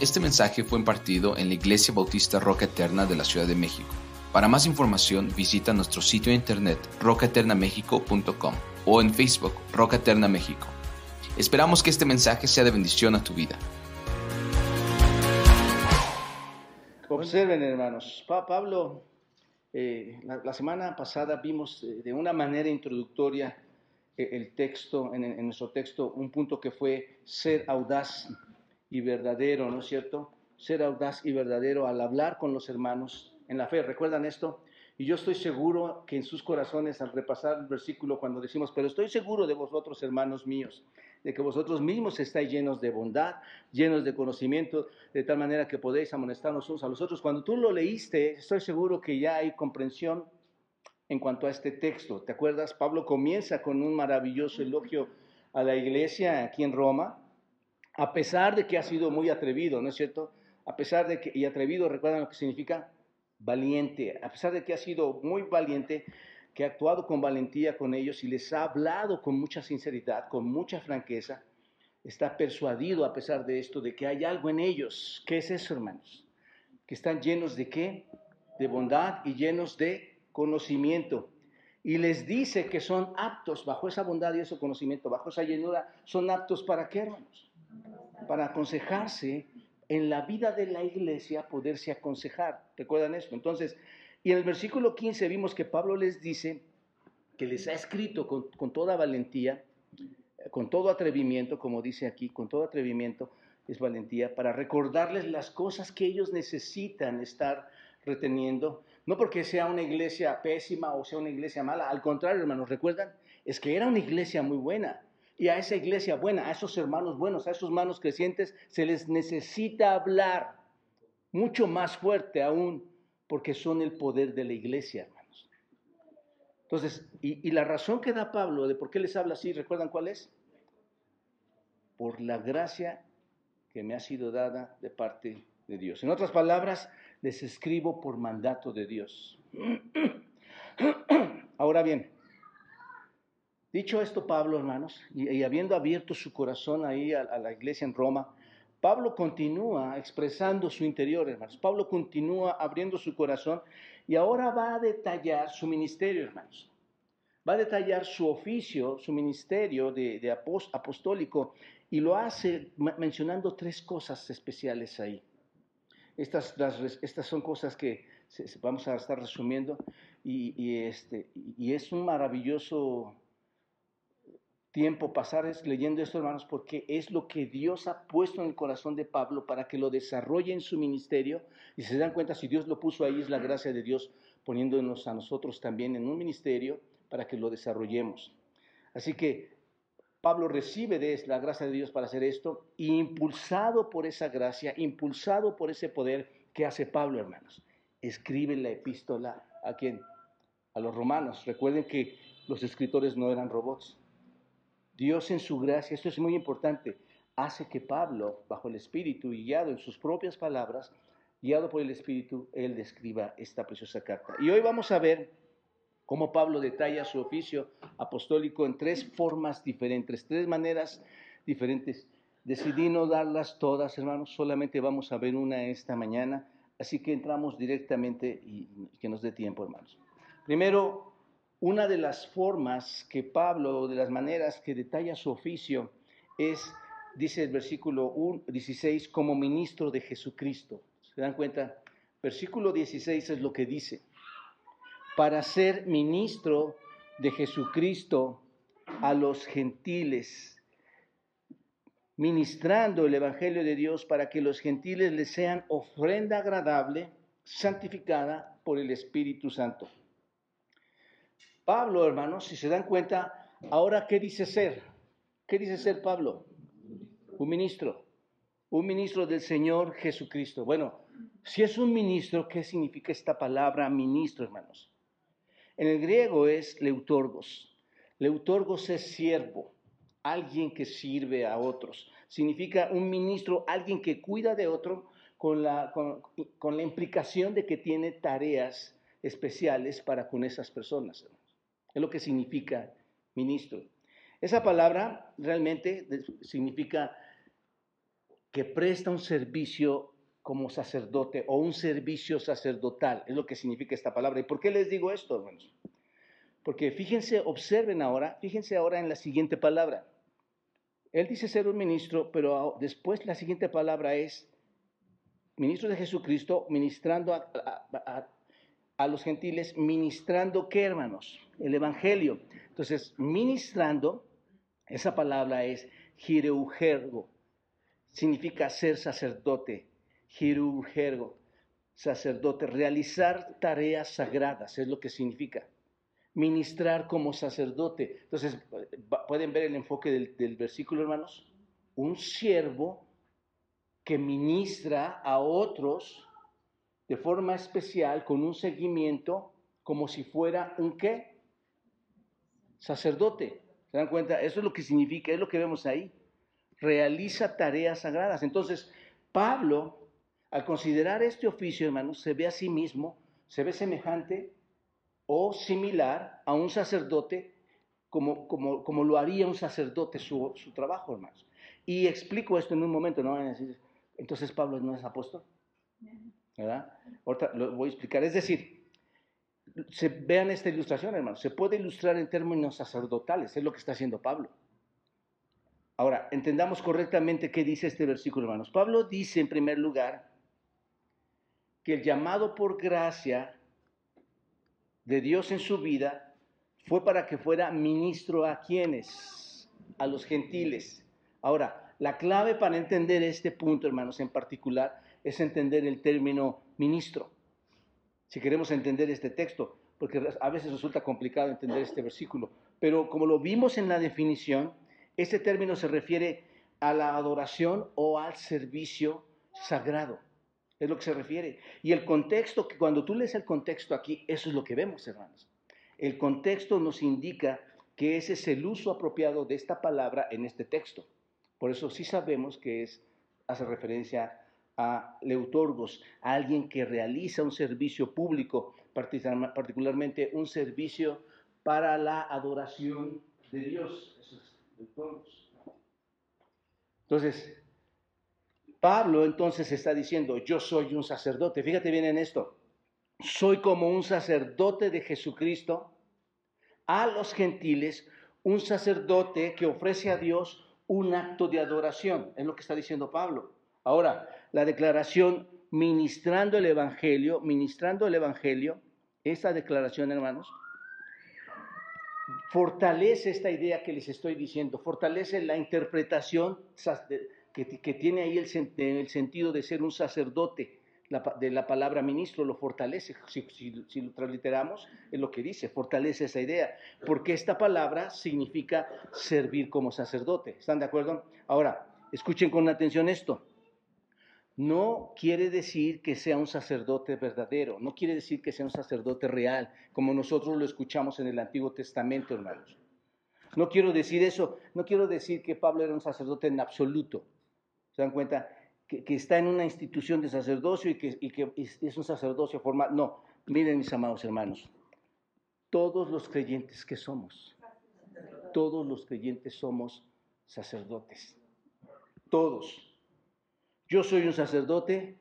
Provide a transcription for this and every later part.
Este mensaje fue impartido en la Iglesia Bautista Roca Eterna de la Ciudad de México. Para más información visita nuestro sitio de internet rocaeternamexico.com o en Facebook Roca Eterna México. Esperamos que este mensaje sea de bendición a tu vida. Observen hermanos, Pablo, eh, la, semana pasada vimos eh, de una manera introductoria eh, el texto, en nuestro texto, un punto que fue ser audaz y verdadero, ¿no es cierto? Ser audaz y verdadero al hablar con los hermanos en la fe. ¿Recuerdan esto? Y yo estoy seguro que en sus corazones, al repasar el versículo, cuando decimos, pero estoy seguro de vosotros, hermanos míos, de que vosotros mismos estáis llenos de bondad, llenos de conocimiento, de tal manera que podéis amonestarnos unos a los otros. Cuando tú lo leíste, estoy seguro que ya hay comprensión en cuanto a este texto. ¿Te acuerdas? Pablo comienza con un maravilloso elogio a la iglesia aquí en Roma, a pesar de que ha sido muy atrevido, ¿no es cierto? A pesar de que, y atrevido, recuerdan lo que significa valiente, a pesar de que ha sido muy valiente, que ha actuado con valentía con ellos y les ha hablado con mucha sinceridad, con mucha franqueza, está persuadido a pesar de esto de que hay algo en ellos. ¿Qué es eso, hermanos? Que están llenos de qué? De bondad y llenos de conocimiento. Y les dice que son aptos, bajo esa bondad y ese conocimiento, bajo esa llenura, son aptos para qué, hermanos? Para aconsejarse en la vida de la iglesia, poderse aconsejar. ¿Recuerdan esto? Entonces, y en el versículo 15 vimos que Pablo les dice que les ha escrito con, toda valentía, con todo atrevimiento, como dice aquí, con todo atrevimiento es valentía, para recordarles las cosas que ellos necesitan estar reteniendo, no porque sea una iglesia pésima o sea una iglesia mala, al contrario, hermanos, recuerdan, es que era una iglesia muy buena, y a esa iglesia buena, a esos hermanos buenos, a esos hermanos crecientes, se les necesita hablar mucho más fuerte aún, porque son el poder de la iglesia, hermanos. Entonces, y, la razón que da Pablo de por qué les habla así, ¿recuerdan cuál es? Por la gracia que me ha sido dada de parte de Dios. En otras palabras, les escribo por mandato de Dios. Ahora bien, Dicho esto, Pablo, hermanos, y, habiendo abierto su corazón ahí a, la iglesia en Roma, Pablo continúa expresando su interior, hermanos. Pablo continúa abriendo su corazón y ahora va a detallar su ministerio, hermanos. Va a detallar su oficio, su ministerio de, apostólico y lo hace mencionando tres cosas especiales ahí. Estas, estas son cosas que vamos a estar resumiendo y, este, y es un maravilloso tiempo pasar leyendo esto, hermanos, porque es lo que Dios ha puesto en el corazón de Pablo para que lo desarrolle en su ministerio. Y se dan cuenta, si Dios lo puso ahí, es la gracia de Dios poniéndonos a nosotros también en un ministerio para que lo desarrollemos. Así que Pablo recibe de la gracia de Dios para hacer esto, impulsado por esa gracia, impulsado por ese poder, ¿qué hace Pablo, hermanos? Escribe la epístola a quién? A los romanos. Recuerden que los escritores no eran robots Dios en su gracia, esto es muy importante, hace que Pablo, bajo el Espíritu guiado en sus propias palabras, guiado por el Espíritu, él describa esta preciosa carta. Y hoy vamos a ver cómo Pablo detalla su oficio apostólico en tres formas diferentes, tres maneras diferentes. Decidí no darlas todas, hermanos, solamente vamos a ver una esta mañana, así que entramos directamente y que nos dé tiempo, hermanos. Primero, una de las formas que Pablo, de las maneras que detalla su oficio, es, dice el versículo 16, como ministro de Jesucristo. ¿Se dan cuenta? Versículo 16 es lo que dice. Para ser ministro de Jesucristo a los gentiles, ministrando el Evangelio de Dios para que los gentiles les sean ofrenda agradable, santificada por el Espíritu Santo. Pablo, hermanos, si se dan cuenta, ahora ¿qué dice ser? ¿Qué dice ser Pablo? Un ministro, un ministro del Señor Jesucristo. Bueno, si es un ministro, ¿qué significa esta palabra ministro, hermanos? En el griego es leutorgos. Leutorgos es siervo, alguien que sirve a otros. Significa un ministro, alguien que cuida de otro con la, con la implicación de que tiene tareas especiales para con esas personas. Es lo que significa ministro. Esa palabra realmente significa que presta un servicio como sacerdote o un servicio sacerdotal, es lo que significa esta palabra. ¿Y por qué les digo esto, hermanos? Porque fíjense, observen ahora, fíjense ahora en la siguiente palabra. Él dice ser un ministro, pero después la siguiente palabra es ministro de Jesucristo, ministrando a, a los gentiles, ministrando qué, hermanos? El Evangelio. Entonces, ministrando, esa palabra es gireugergo, significa ser sacerdote, gireugergo, sacerdote, realizar tareas sagradas, es lo que significa. Ministrar como sacerdote. Entonces, ¿pueden ver el enfoque del, del versículo, hermanos? Un siervo que ministra a otros de forma especial, con un seguimiento, como si fuera un qué? Sacerdote. ¿Se dan cuenta? Eso es lo que significa, es lo que vemos ahí. Realiza tareas sagradas. Entonces, Pablo, al considerar este oficio, hermanos, se ve a sí mismo, se ve semejante o similar a un sacerdote, como, como, como lo haría un sacerdote su, su trabajo, hermanos. Y explico esto en un momento, ¿no? Entonces, Pablo no es apóstol. ¿Verdad? Ahorita lo voy a explicar. Es decir, se, vean esta ilustración, hermanos. Se puede ilustrar en términos sacerdotales, es lo que está haciendo Pablo. Ahora, entendamos correctamente qué dice este versículo, hermanos. Pablo dice, en primer lugar, que el llamado por gracia de Dios en su vida fue para que fuera ministro a quienes, a los gentiles. Ahora, la clave para entender este punto, hermanos, en particular, es entender el término ministro. Si queremos entender este texto, porque a veces resulta complicado entender este versículo, pero como lo vimos en la definición, este término se refiere a la adoración o al servicio sagrado. Es lo que se refiere. Y el contexto, que cuando tú lees el contexto aquí, eso es lo que vemos, hermanos. El contexto nos indica que ese es el uso apropiado de esta palabra en este texto. Por eso sí sabemos que es, hace referencia a leutorgos, a alguien que realiza un servicio público, particularmente un servicio para la adoración de Dios. Entonces, Pablo entonces está diciendo, yo soy un sacerdote. Fíjate bien en esto. Soy como un sacerdote de Jesucristo a los gentiles, un sacerdote que ofrece a Dios un acto de adoración. Es lo que está diciendo Pablo. Ahora, la declaración ministrando el Evangelio, ministrando el Evangelio, esta declaración, hermanos, fortalece esta idea que les estoy diciendo, fortalece la interpretación que, tiene ahí el, sentido de ser un sacerdote de la palabra ministro, lo fortalece. Si, si, lo transliteramos, es lo que dice, fortalece esa idea, porque esta palabra significa servir como sacerdote. ¿Están de acuerdo? Ahora, escuchen con atención esto no quiere decir que sea un sacerdote verdadero, no quiere decir que sea un sacerdote real, como nosotros lo escuchamos en el Antiguo Testamento, hermanos. No quiero decir eso, no quiero decir que Pablo era un sacerdote en absoluto. ¿Se dan cuenta? Que, está en una institución de sacerdocio y que, y que es un sacerdocio formal. No, miren mis amados hermanos, todos los creyentes que somos, todos los creyentes somos sacerdotes. Todos. Yo soy un sacerdote.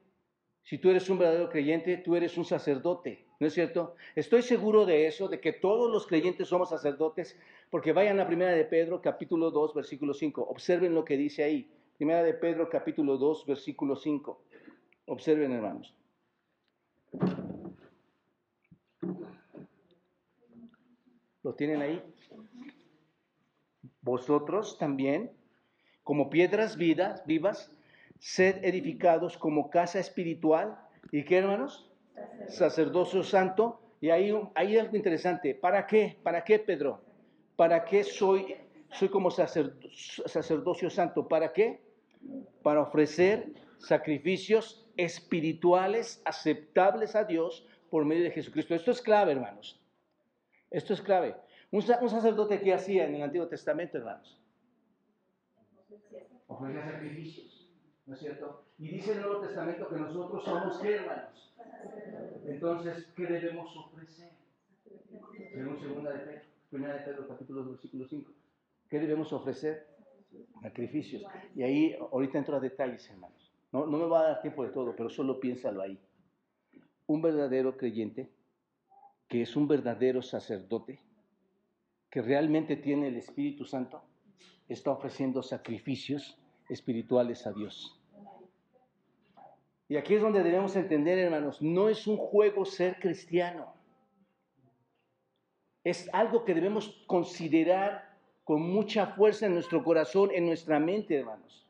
Si tú eres un verdadero creyente, tú eres un sacerdote, ¿no es cierto? Estoy seguro de eso, de que todos los creyentes somos sacerdotes, porque vayan a Primera de Pedro, capítulo 2, versículo 5. Observen lo que dice ahí. Primera de Pedro, capítulo 2, versículo 5. Observen, hermanos. ¿Lo tienen ahí? Vosotros también, como piedras vidas, vivas, sed edificados como casa espiritual. ¿Y qué, hermanos? Sacerdocio santo. Y ahí hay algo interesante. ¿Para qué? ¿Para qué, Pedro? ¿Para qué soy, soy como sacerdocio santo? ¿Para qué? Para ofrecer sacrificios espirituales aceptables a Dios por medio de Jesucristo. Esto es clave, hermanos. Esto es clave. Un, sacerdote que hacía en el Antiguo Testamento, hermanos. Ofrecía sacrificios. ¿No es cierto? Y dice el Nuevo Testamento que nosotros somos ¿qué, hermanos? Entonces, ¿qué debemos ofrecer? Segunda de Pedro, primera de Pedro, capítulo 2, versículo 5. ¿Qué debemos ofrecer? Sacrificios. Y ahí, ahorita entro a detalles, hermanos. No, no me va a dar tiempo de todo, pero solo piénsalo ahí. Un verdadero creyente, que es un verdadero sacerdote, que realmente tiene el Espíritu Santo, está ofreciendo sacrificios espirituales a Dios. Y aquí es donde debemos entender, hermanos, no es un juego ser cristiano. Es algo que debemos considerar con mucha fuerza en nuestro corazón, en nuestra mente, hermanos.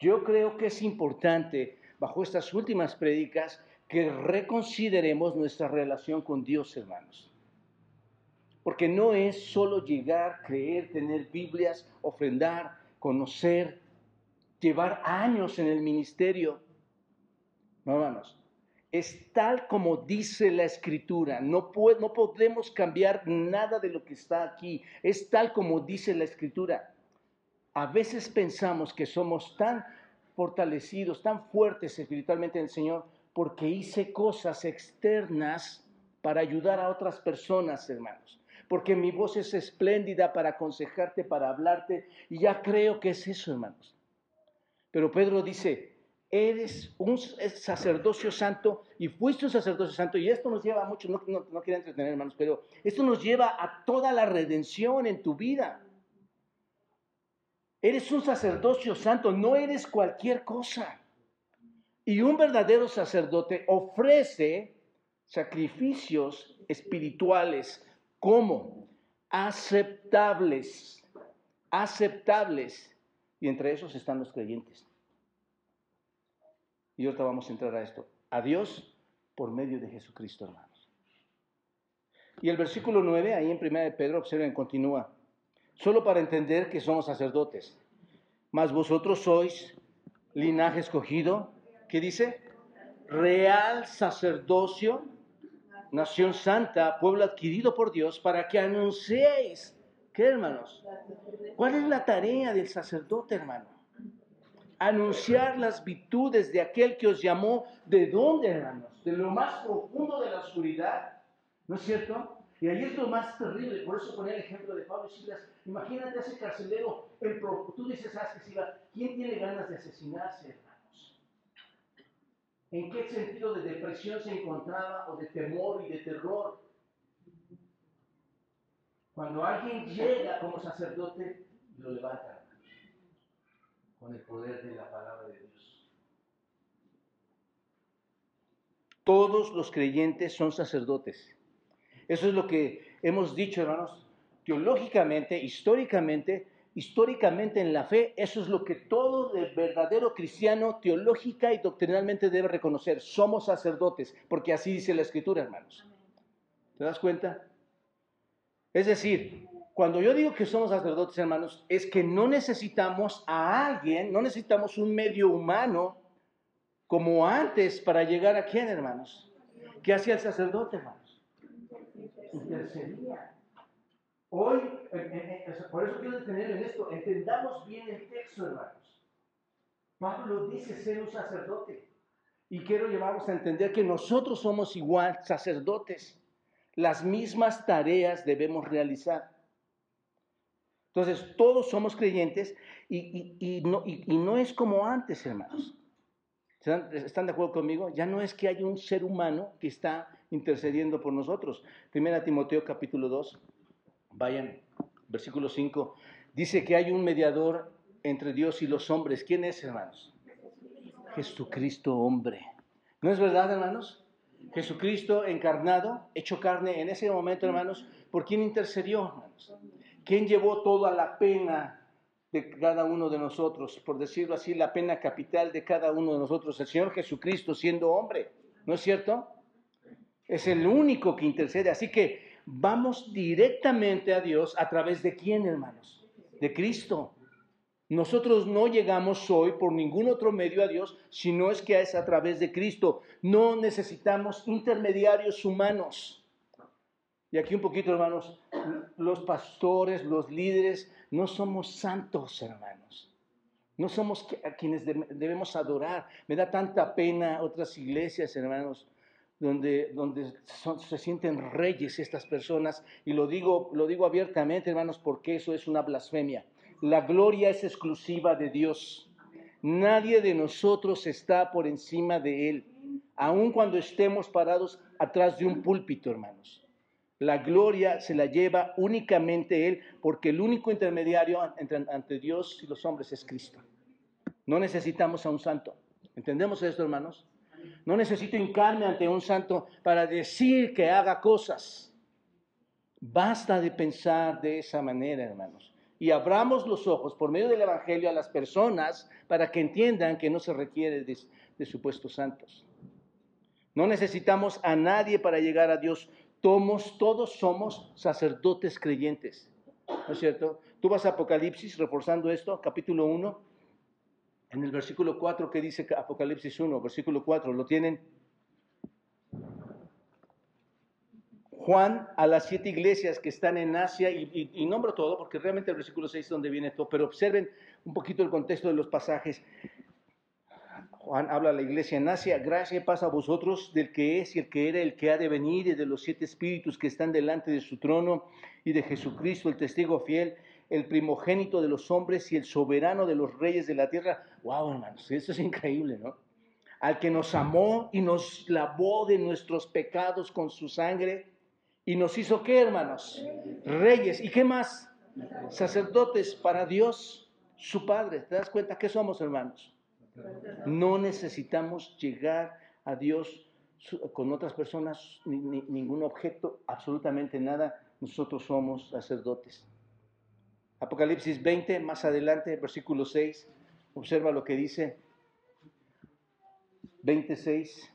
Yo creo que es importante, bajo estas últimas prédicas, que reconsideremos nuestra relación con Dios, hermanos. Porque no es solo llegar, creer, tener Biblias, ofrendar, conocer, llevar años en el ministerio. No, hermanos, es tal como dice la escritura. No, no podemos cambiar nada de lo que está aquí. Es tal como dice la escritura. A veces pensamos que somos tan fortalecidos, tan fuertes espiritualmente en el Señor, porque hice cosas externas para ayudar a otras personas, hermanos. Porque mi voz es espléndida para aconsejarte, para hablarte, y ya creo que es eso, hermanos. Pero Pedro dice, eres un sacerdocio santo y fuiste un sacerdocio santo. Y esto nos lleva a mucho, no, no, quiero entretener hermanos, pero esto nos lleva a toda la redención en tu vida. Eres un sacerdocio santo, no eres cualquier cosa. Y un verdadero sacerdote ofrece sacrificios espirituales como aceptables, aceptables. Y entre esos están los creyentes. Y ahorita vamos a entrar a esto. A Dios por medio de Jesucristo, hermanos. Y el versículo 9, ahí en primera de Pedro, observen, continúa. Solo para entender que somos sacerdotes. Mas vosotros sois linaje escogido. ¿Qué dice? Real sacerdocio, nación santa, pueblo adquirido por Dios, para que anunciéis. ¿Qué, hermanos? ¿Cuál es la tarea del sacerdote, hermano? Anunciar las virtudes de aquel que os llamó, ¿de dónde, hermanos? De lo más profundo de la oscuridad, ¿no es cierto? Y ahí es lo más terrible, por eso ponía el ejemplo de Pablo y Silas. Imagínate a ese carcelero, el tú dices, ¿sabes que Silas? ¿Quién tiene ganas de asesinarse, hermanos? ¿En qué sentido de depresión se encontraba o de temor y de terror? Cuando alguien llega como sacerdote, lo levanta con el poder de la palabra de Dios. Todos los creyentes son sacerdotes. Eso es lo que hemos dicho, hermanos, teológicamente, históricamente, históricamente en la fe, eso es lo que todo el verdadero cristiano teológica y doctrinalmente debe reconocer. Somos sacerdotes, porque así dice la escritura, hermanos. ¿Te das cuenta? Es decir, cuando yo digo que somos sacerdotes, hermanos, es que no necesitamos a alguien, no necesitamos un medio humano como antes para llegar a quién, hermanos. ¿Qué hacía el sacerdote, hermanos? Intercedía. Hoy, eh, eh, eh, por eso quiero detener en esto, entendamos bien el texto, hermanos. Pablo dice ser un sacerdote. Y quiero llevarnos a entender que nosotros somos igual sacerdotes. Las mismas tareas debemos realizar. Entonces, todos somos creyentes y, no, no, es como antes, hermanos. ¿Están de acuerdo conmigo? Ya no es que hay un ser humano que está intercediendo por nosotros. Primera Timoteo capítulo 2, vayan, versículo 5, dice que hay un mediador entre Dios y los hombres. ¿Quién es, hermanos? Jesucristo hombre. ¿No es verdad, hermanos? Jesucristo encarnado, hecho carne en ese momento, hermanos, ¿por quién intercedió, hermanos? ¿Quién llevó toda la pena de cada uno de nosotros? Por decirlo así, la pena capital de cada uno de nosotros, el Señor Jesucristo siendo hombre, ¿no es cierto? Es el único que intercede. Así que vamos directamente a Dios a través de quién, hermanos? De Cristo. Nosotros no llegamos hoy por ningún otro medio a Dios, sino es que es a través de Cristo. No necesitamos intermediarios humanos. Y aquí un poquito, hermanos, los pastores, los líderes, no somos santos, hermanos. No somos a quienes debemos adorar. Me da tanta pena otras iglesias, hermanos, donde, donde se sienten reyes estas personas. Y lo digo, lo digo abiertamente, hermanos, porque eso es una blasfemia. La gloria es exclusiva de Dios. Nadie de nosotros está por encima de Él, aun cuando estemos parados atrás de un púlpito, hermanos. La gloria se la lleva únicamente Él, porque el único intermediario entre, ante Dios y los hombres es Cristo. No necesitamos a un santo. ¿Entendemos esto, hermanos? No necesito hincarme ante un santo para decir que haga cosas. Basta de pensar de esa manera, hermanos. Y abramos los ojos por medio del Evangelio a las personas para que entiendan que no se requiere de, supuestos santos. No necesitamos a nadie para llegar a Dios. Todos somos sacerdotes creyentes. ¿No es cierto? Tú vas a Apocalipsis reforzando esto, capítulo 1, en el versículo 4 que dice Apocalipsis 1, versículo 4, ¿lo tienen? Juan a las siete iglesias que están en Asia, y, nombro todo porque realmente el versículo 6 es donde viene todo, pero observen un poquito el contexto de los pasajes. Juan habla a la iglesia en Asia, gracia pasa a vosotros del que es y el que era, el que ha de venir y de los siete espíritus que están delante de su trono y de Jesucristo, el testigo fiel, el primogénito de los hombres y el soberano de los reyes de la tierra. Wow, hermanos, eso es increíble, ¿no? Al que nos amó y nos lavó de nuestros pecados con su sangre y nos hizo qué, hermanos? Reyes. ¿Y qué más? Sacerdotes para Dios, su Padre. ¿Te das cuenta qué somos, hermanos? No necesitamos llegar a Dios con otras personas, ningún objeto, absolutamente nada. Nosotros somos sacerdotes. Apocalipsis 20, más adelante, versículo 6, observa lo que dice. 26.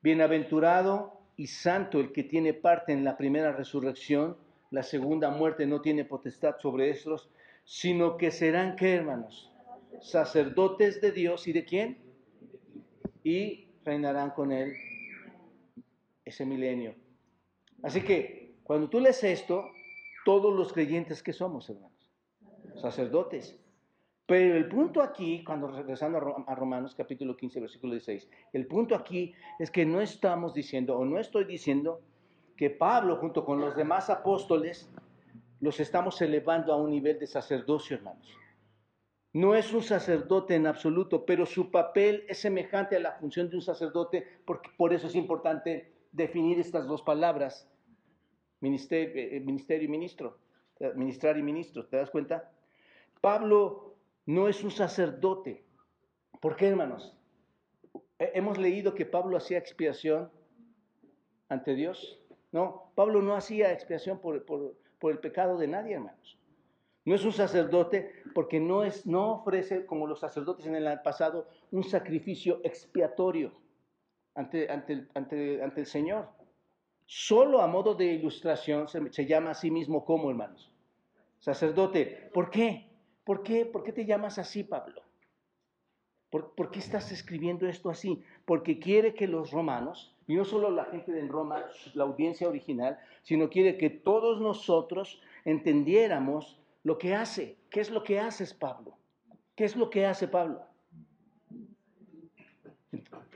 Bienaventurado y santo el que tiene parte en la primera resurrección, la segunda muerte no tiene potestad sobre estos, sino que serán, ¿qué hermanos? Sacerdotes de Dios y de quién? Y reinarán con él ese milenio. Así que cuando tú lees esto, todos los creyentes que somos, hermanos, sacerdotes. Pero el punto aquí, cuando regresando a Romanos capítulo 15, versículo 16, el punto aquí es que no estamos diciendo, o no estoy diciendo, que Pablo junto con los demás apóstoles los estamos elevando a un nivel de sacerdocio, hermanos. No es un sacerdote en absoluto, pero su papel es semejante a la función de un sacerdote, porque por eso es importante definir estas dos palabras, ministerio, eh, ministerio y ministro, ministrar y ministro, ¿te das cuenta? Pablo no es un sacerdote. ¿Por qué, hermanos? Hemos leído que Pablo hacía expiación ante Dios. No, Pablo no hacía expiación por, el pecado de nadie, hermanos. No es un sacerdote porque no, es, no ofrece, como los sacerdotes en el pasado, un sacrificio expiatorio ante, ante, ante, el Señor. Solo a modo de ilustración se, llama a sí mismo como, hermanos. Sacerdote. ¿Por qué? ¿Por qué? ¿Por qué te llamas así, Pablo? ¿Por, qué estás escribiendo esto así? Porque quiere que los romanos, y no solo la gente de Roma, la audiencia original, sino quiere que todos nosotros entendiéramos lo que hace. ¿Qué es lo que haces, Pablo? ¿Qué es lo que hace Pablo?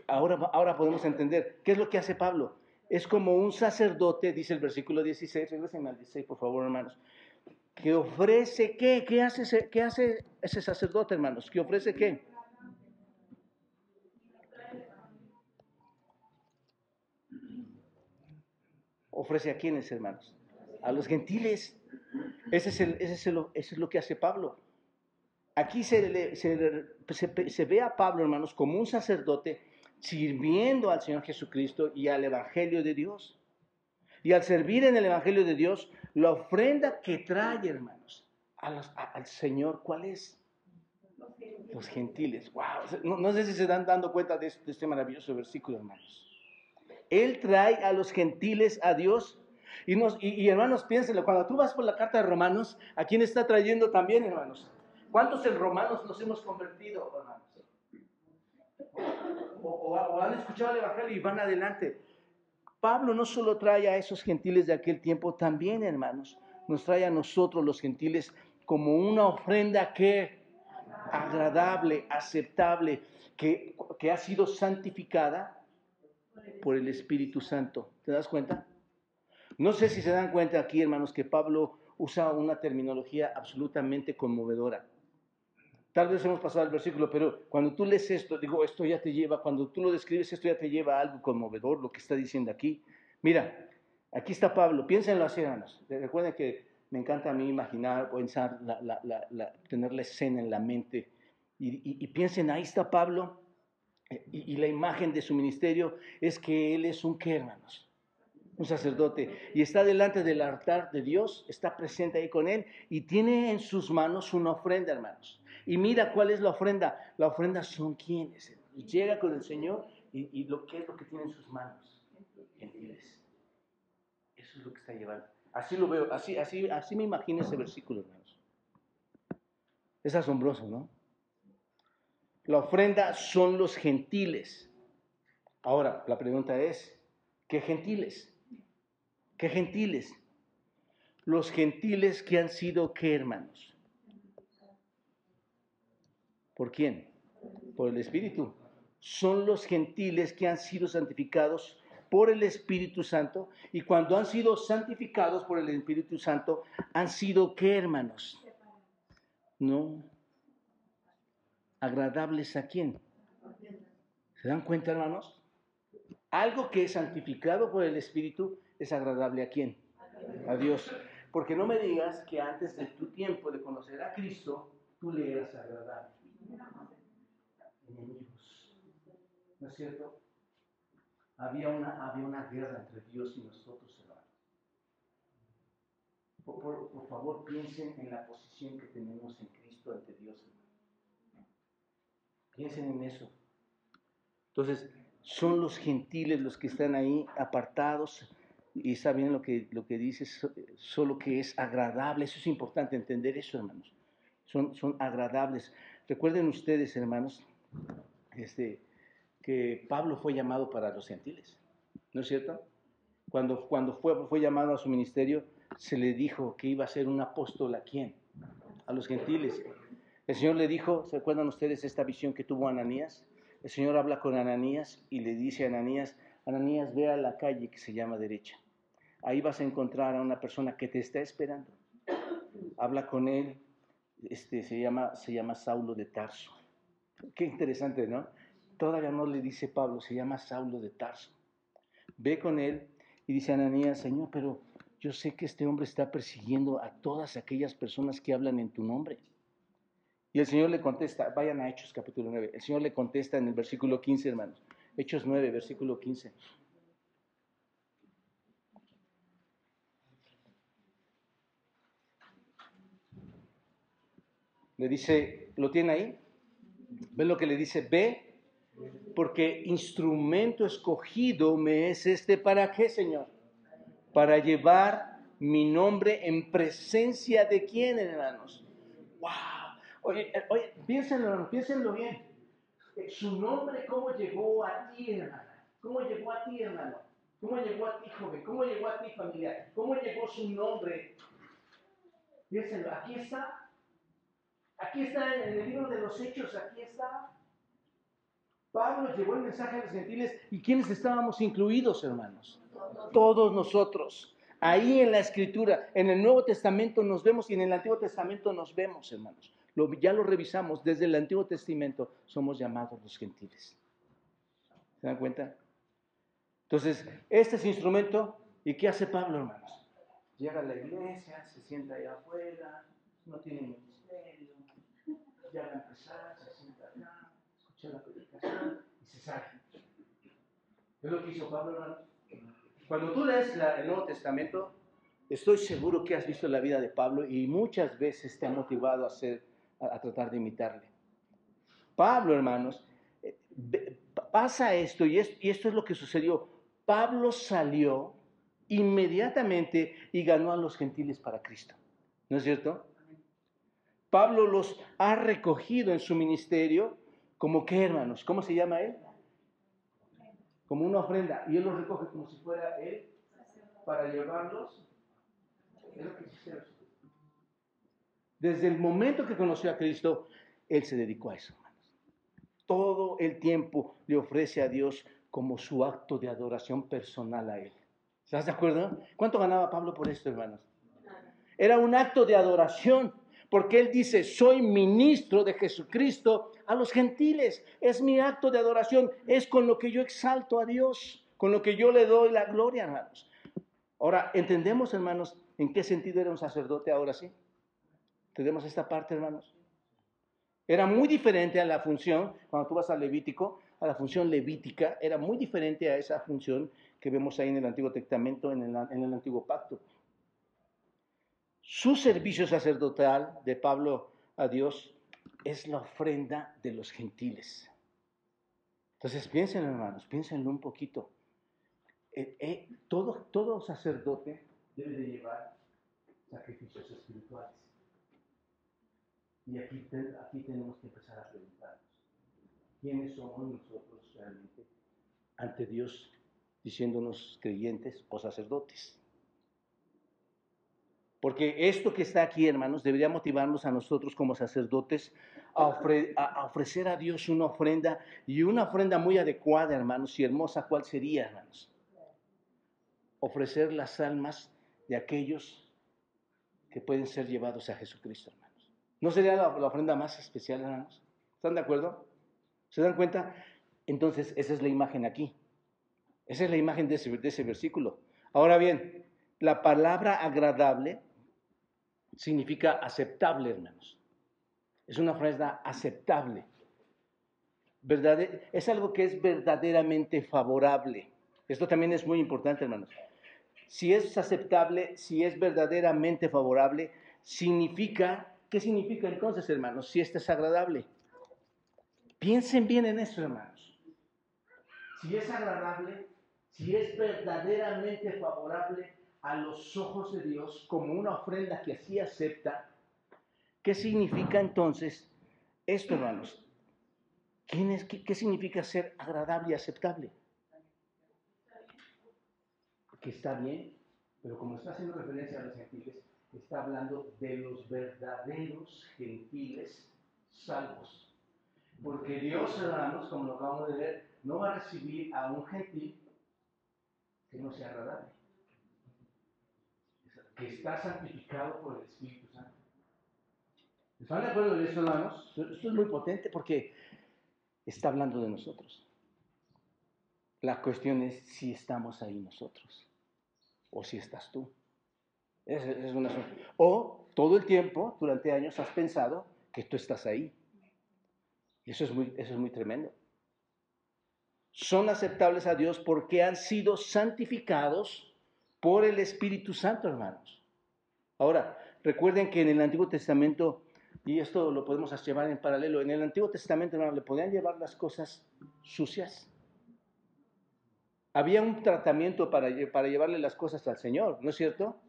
Ahora, ahora podemos entender. ¿Qué es lo que hace Pablo? Es como un sacerdote, dice el versículo 16, regresen al 16, por favor, hermanos que ofrece qué, qué hace, ese, qué hace ese sacerdote, hermanos, que ofrece qué. Ofrece a quiénes, hermanos? A los gentiles. Ese es, el, ese es, es lo que hace Pablo. Aquí se, se, se ve a Pablo, hermanos, como un sacerdote sirviendo al Señor Jesucristo y al Evangelio de Dios. Y al servir en el Evangelio de Dios, la ofrenda que trae, hermanos, al Señor, ¿cuál es? Los gentiles. Wow. No, sé si se están dando cuenta de este, de este maravilloso versículo, hermanos. Él trae a los gentiles a Dios. Y, nos, y, hermanos, piénsenlo, cuando tú vas por la carta de Romanos, ¿a quién está trayendo también, hermanos? ¿Cuántos en Romanos nos hemos convertido, hermanos? O, han escuchado el Evangelio y van adelante. Pablo no solo trae a esos gentiles de aquel tiempo, también, hermanos, nos trae a nosotros los gentiles como una ofrenda que agradable, aceptable, que, que ha sido santificada por el Espíritu Santo. ¿Te das cuenta? No sé si se dan cuenta aquí, hermanos, que Pablo usa una terminología absolutamente conmovedora. Tal vez hemos pasado el versículo, pero cuando tú lees esto, digo, esto ya te lleva, cuando tú lo describes, esto ya te lleva a algo conmovedor, lo que está diciendo aquí. Mira, aquí está Pablo, piénsenlo así, hermanos. Recuerden que me encanta a mí imaginar, pensar, tener la escena en la mente. Y, piensen, ahí está Pablo, y, la imagen de su ministerio es que él es un qué, hermanos, un sacerdote, y está delante del altar de Dios, está presente ahí con él, y tiene en sus manos una ofrenda, hermanos. Y mira cuál es la ofrenda. La ofrenda son quienes. Llega con el Señor y, lo que es lo que tiene en sus manos. Gentiles. Eso es lo que está llevando. Así lo veo, así, así, así me imagino ese versículo, hermanos. Es asombroso, ¿no? La ofrenda son los gentiles. Ahora, la pregunta es, ¿qué gentiles? ¿Qué gentiles? Los gentiles que han sido, ¿qué hermanos? ¿Por quién? Por el Espíritu. Son los gentiles que han sido santificados por el Espíritu Santo y cuando han sido santificados por el Espíritu Santo, han sido qué hermanos? No. Agradables a quién? ¿Se dan cuenta, hermanos? Algo que es santificado por el Espíritu es agradable a quién? A Dios. Porque no me digas que antes de tu tiempo de conocer a Cristo, tú le eras agradable enemigos. ¿No es cierto? Había una, había una guerra entre Dios y nosotros, hermanos. Por, favor, piensen en la posición que tenemos en Cristo ante Dios. Piensen en eso. Entonces, son los gentiles los que están ahí apartados y saben lo que, lo que dice, solo que es agradable. Eso es importante entender eso, hermanos. Son, son agradables. Recuerden ustedes, hermanos, este, que Pablo fue llamado para los gentiles, ¿no es cierto? Cuando, cuando fue, fue llamado a su ministerio, se le dijo que iba a ser un apóstol a quién? A los gentiles. El Señor le dijo, ¿se acuerdan ustedes esta visión que tuvo Ananías? El Señor habla con Ananías y le dice a Ananías, Ananías, ve a la calle que se llama derecha. Ahí vas a encontrar a una persona que te está esperando. Habla con él, este, se, llama, se llama Saulo de Tarso. Qué interesante, ¿no? Todavía no le dice Pablo, se llama Saulo de Tarso. Ve con él y dice Ananías, Señor, pero yo sé que este hombre está persiguiendo a todas aquellas personas que hablan en tu nombre. Y el Señor le contesta, vayan a Hechos capítulo 9. El Señor le contesta en el versículo 15, hermanos. Hechos 9, versículo 15. Le dice, ¿lo tiene ahí? ¿Ven lo que le dice? Ve, porque instrumento escogido me es este para qué, Señor? Para llevar mi nombre en presencia de quién, hermanos. ¡Wow! Oye, eh, oye, piénsenlo, piénsenlo bien. Eh, su nombre, ¿cómo llegó a ti, hermano? ¿Cómo llegó a ti, hermano? ¿Cómo llegó a ti, joven? ¿Cómo llegó a ti, familia? ¿Cómo llegó su nombre? Piénsenlo, aquí está Aquí está en el libro de los Hechos, aquí está. Pablo llevó el mensaje a los gentiles y ¿quiénes estábamos incluidos, hermanos? Todos nosotros. Ahí en la escritura, en el Nuevo Testamento nos vemos y en el Antiguo Testamento nos vemos, hermanos. ya lo revisamos, desde el Antiguo Testamento somos llamados los gentiles. ¿Se dan cuenta? Entonces, este es instrumento. ¿Y qué hace Pablo, hermanos? Llega a la iglesia, se sienta ahí afuera, no tiene ya va a empezar, se sienta acá, escucha la predicación y se sale. Es lo que hizo Pablo, hermano. Cuando tú lees el Nuevo Testamento, estoy seguro que has visto la vida de Pablo y muchas veces te ha motivado a, hacer, a, tratar de imitarle. Pablo, hermanos, eh, pasa esto y, y esto es lo que sucedió. Pablo salió inmediatamente y ganó a los gentiles para Cristo. ¿No es cierto? Pablo los ha recogido en su ministerio como que, hermanos, ¿cómo se llama él? Como una ofrenda. Y él los recoge como si fuera él para llevarlos. Desde el momento que conoció a Cristo, él se dedicó a eso, hermanos. Todo el tiempo le ofrece a Dios como su acto de adoración personal a él. ¿Estás de acuerdo? ¿Cuánto ganaba Pablo por esto, hermanos? Era un acto de adoración, porque Él dice, soy ministro de Jesucristo a los gentiles. Es mi acto de adoración, es con lo que yo exalto a Dios, con lo que yo le doy la gloria, hermanos. Ahora, ¿entendemos, hermanos, en qué sentido era un sacerdote ahora sí? ¿Entendemos esta parte, hermanos? Era muy diferente a la función, cuando tú vas al Levítico, a la función levítica, era muy diferente a esa función que vemos ahí en el Antiguo Testamento, en el, en el Antiguo Pacto. Su servicio sacerdotal de Pablo a Dios es la ofrenda de los gentiles. Entonces piensen, hermanos, piénsenlo un poquito. Eh, eh, todo, sacerdote debe de llevar sacrificios espirituales. Y aquí, aquí tenemos que empezar a preguntarnos, ¿quiénes somos nosotros realmente ante Dios diciéndonos creyentes o sacerdotes? Porque esto que está aquí, hermanos, debería motivarnos a nosotros como sacerdotes a, ofrecer a Dios una ofrenda y una ofrenda muy adecuada, hermanos, y hermosa. ¿Cuál sería, hermanos? Ofrecer las almas de aquellos que pueden ser llevados a Jesucristo, hermanos. ¿No sería la, ofrenda más especial, hermanos? ¿Están de acuerdo? ¿Se dan cuenta? Entonces, esa es la imagen aquí. Esa es la imagen de ese, de ese versículo. Ahora bien, la palabra agradable significa aceptable, hermanos. Es una ofrenda aceptable. es algo que es verdaderamente favorable. Esto también es muy importante, hermanos. Si es aceptable, si es verdaderamente favorable, significa, ¿qué significa entonces, hermanos? Si esto es agradable. Piensen bien en eso, hermanos. Si es agradable, si es verdaderamente favorable, a los ojos de Dios como una ofrenda que así acepta, ¿qué significa entonces esto, hermanos? qué, significa ser agradable y aceptable? Que está bien, pero como está haciendo referencia a los gentiles, está hablando de los verdaderos gentiles salvos. Porque Dios, hermanos, como lo acabamos de ver, no va a recibir a un gentil que no sea agradable que está santificado por el Espíritu Santo. ¿Están de acuerdo de eso, hermanos? Esto es muy potente porque está hablando de nosotros. La cuestión es si estamos ahí nosotros o si estás tú. Es, es una, o todo el tiempo, durante años, has pensado que tú estás ahí. Y eso es muy, eso es muy tremendo. Son aceptables a Dios porque han sido santificados por el Espíritu Santo, hermanos. Ahora, recuerden que en el Antiguo Testamento, y esto lo podemos llevar en paralelo, en el Antiguo Testamento, hermanos, le podían llevar las cosas sucias. Había un tratamiento para, para llevarle las cosas al Señor, ¿no es cierto?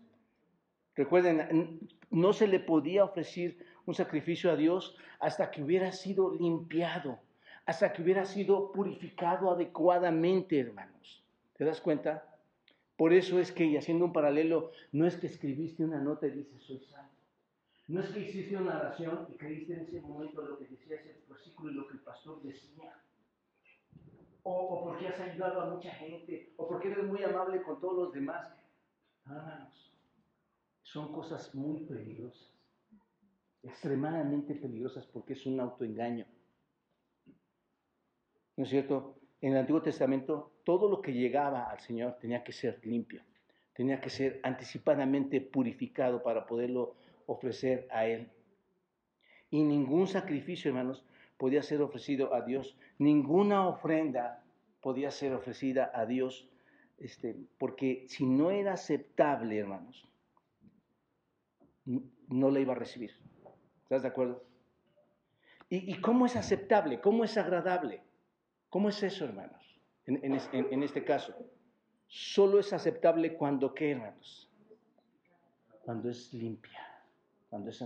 Recuerden, no se le podía ofrecer un sacrificio a Dios hasta que hubiera sido limpiado, hasta que hubiera sido purificado adecuadamente, hermanos. ¿Te das cuenta? Por eso es que, y haciendo un paralelo, no es que escribiste una nota y dices, soy santo. No es que hiciste una oración y creíste en ese momento lo que decía ese versículo y lo que el pastor decía. O, porque has ayudado a mucha gente, o porque eres muy amable con todos los demás. Hermanos, son cosas muy peligrosas, extremadamente peligrosas porque es un autoengaño. ¿No es cierto? En el Antiguo Testamento todo lo que llegaba al Señor tenía que ser limpio, tenía que ser anticipadamente purificado para poderlo ofrecer a Él. Y ningún sacrificio, hermanos, podía ser ofrecido a Dios, ninguna ofrenda podía ser ofrecida a Dios, este, porque si no era aceptable, hermanos, no la iba a recibir. ¿Estás de acuerdo? ¿Y, y cómo es aceptable? ¿Cómo es agradable? ¿Cómo es eso, hermanos? En, este caso, solo es aceptable cuando qué, hermanos? Cuando es limpia, cuando es,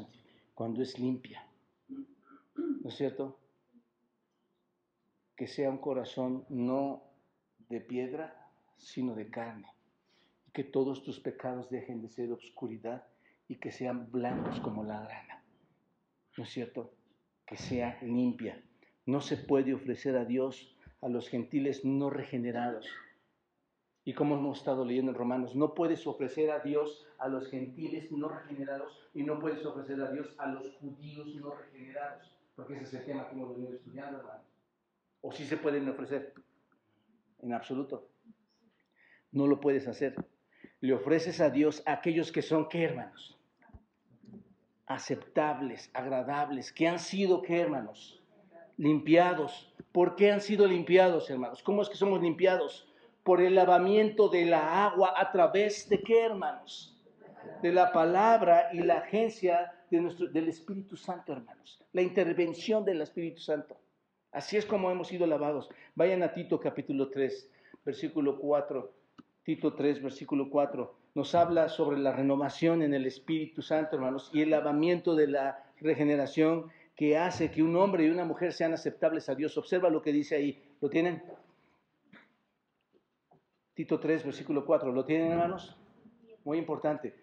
cuando es limpia. ¿No es cierto? Que sea un corazón no de piedra, sino de carne. que todos tus pecados dejen de ser obscuridad y que sean blancos como la grana. ¿No es cierto? Que sea limpia. No se puede ofrecer a Dios a los gentiles no regenerados. Y como hemos estado leyendo en Romanos, no puedes ofrecer a Dios a los gentiles no regenerados y no puedes ofrecer a Dios a los judíos no regenerados, porque ese es el tema que hemos venido estudiando, hermanos. O sí se pueden ofrecer, en absoluto. No lo puedes hacer. Le ofreces a Dios a aquellos que son, ¿qué hermanos? Aceptables, agradables, que han sido, ¿qué hermanos? Limpiados. ¿Por qué han sido limpiados, hermanos? ¿Cómo es que somos limpiados? por el lavamiento de la agua a través de qué, hermanos? De la palabra y la agencia de nuestro, del Espíritu Santo, hermanos. La intervención del Espíritu Santo. Así es como hemos sido lavados. Vayan a Tito capítulo 3, versículo 4. Tito 3, versículo 4. Nos habla sobre la renovación en el Espíritu Santo, hermanos, y el lavamiento de la regeneración que hace que un hombre y una mujer sean aceptables a Dios. Observa lo que dice ahí. ¿Lo tienen? Tito 3, versículo 4. ¿Lo tienen, hermanos? Muy importante.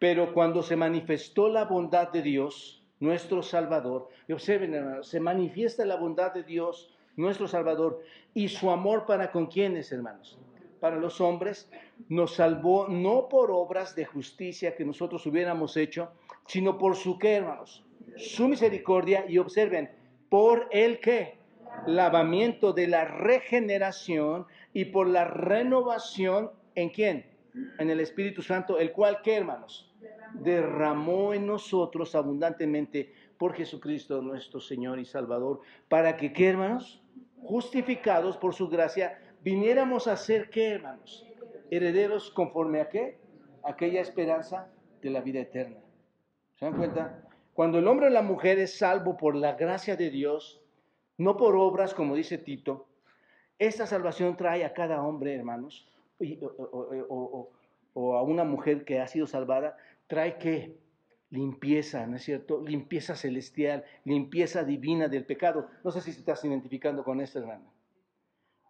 Pero cuando se manifestó la bondad de Dios, nuestro Salvador, y observen, hermanos, se manifiesta la bondad de Dios, nuestro Salvador, y su amor para con quienes, hermanos, para los hombres, nos salvó no por obras de justicia que nosotros hubiéramos hecho, sino por su qué, hermanos, su misericordia, y observen, por el qué, lavamiento de la regeneración y por la renovación en quién? En el Espíritu Santo, el cual, ¿qué hermanos? Derramó en nosotros abundantemente por Jesucristo nuestro Señor y Salvador, para que, ¿qué hermanos? Justificados por su gracia, viniéramos a ser, ¿qué hermanos? Herederos conforme a qué? Aquella esperanza de la vida eterna. ¿Se dan cuenta? Cuando el hombre o la mujer es salvo por la gracia de Dios, no por obras, como dice Tito, esta salvación trae a cada hombre, hermanos, o, a una mujer que ha sido salvada, trae qué? Limpieza, ¿no es cierto? Limpieza celestial, limpieza divina del pecado. No sé si te estás identificando con esto, hermano.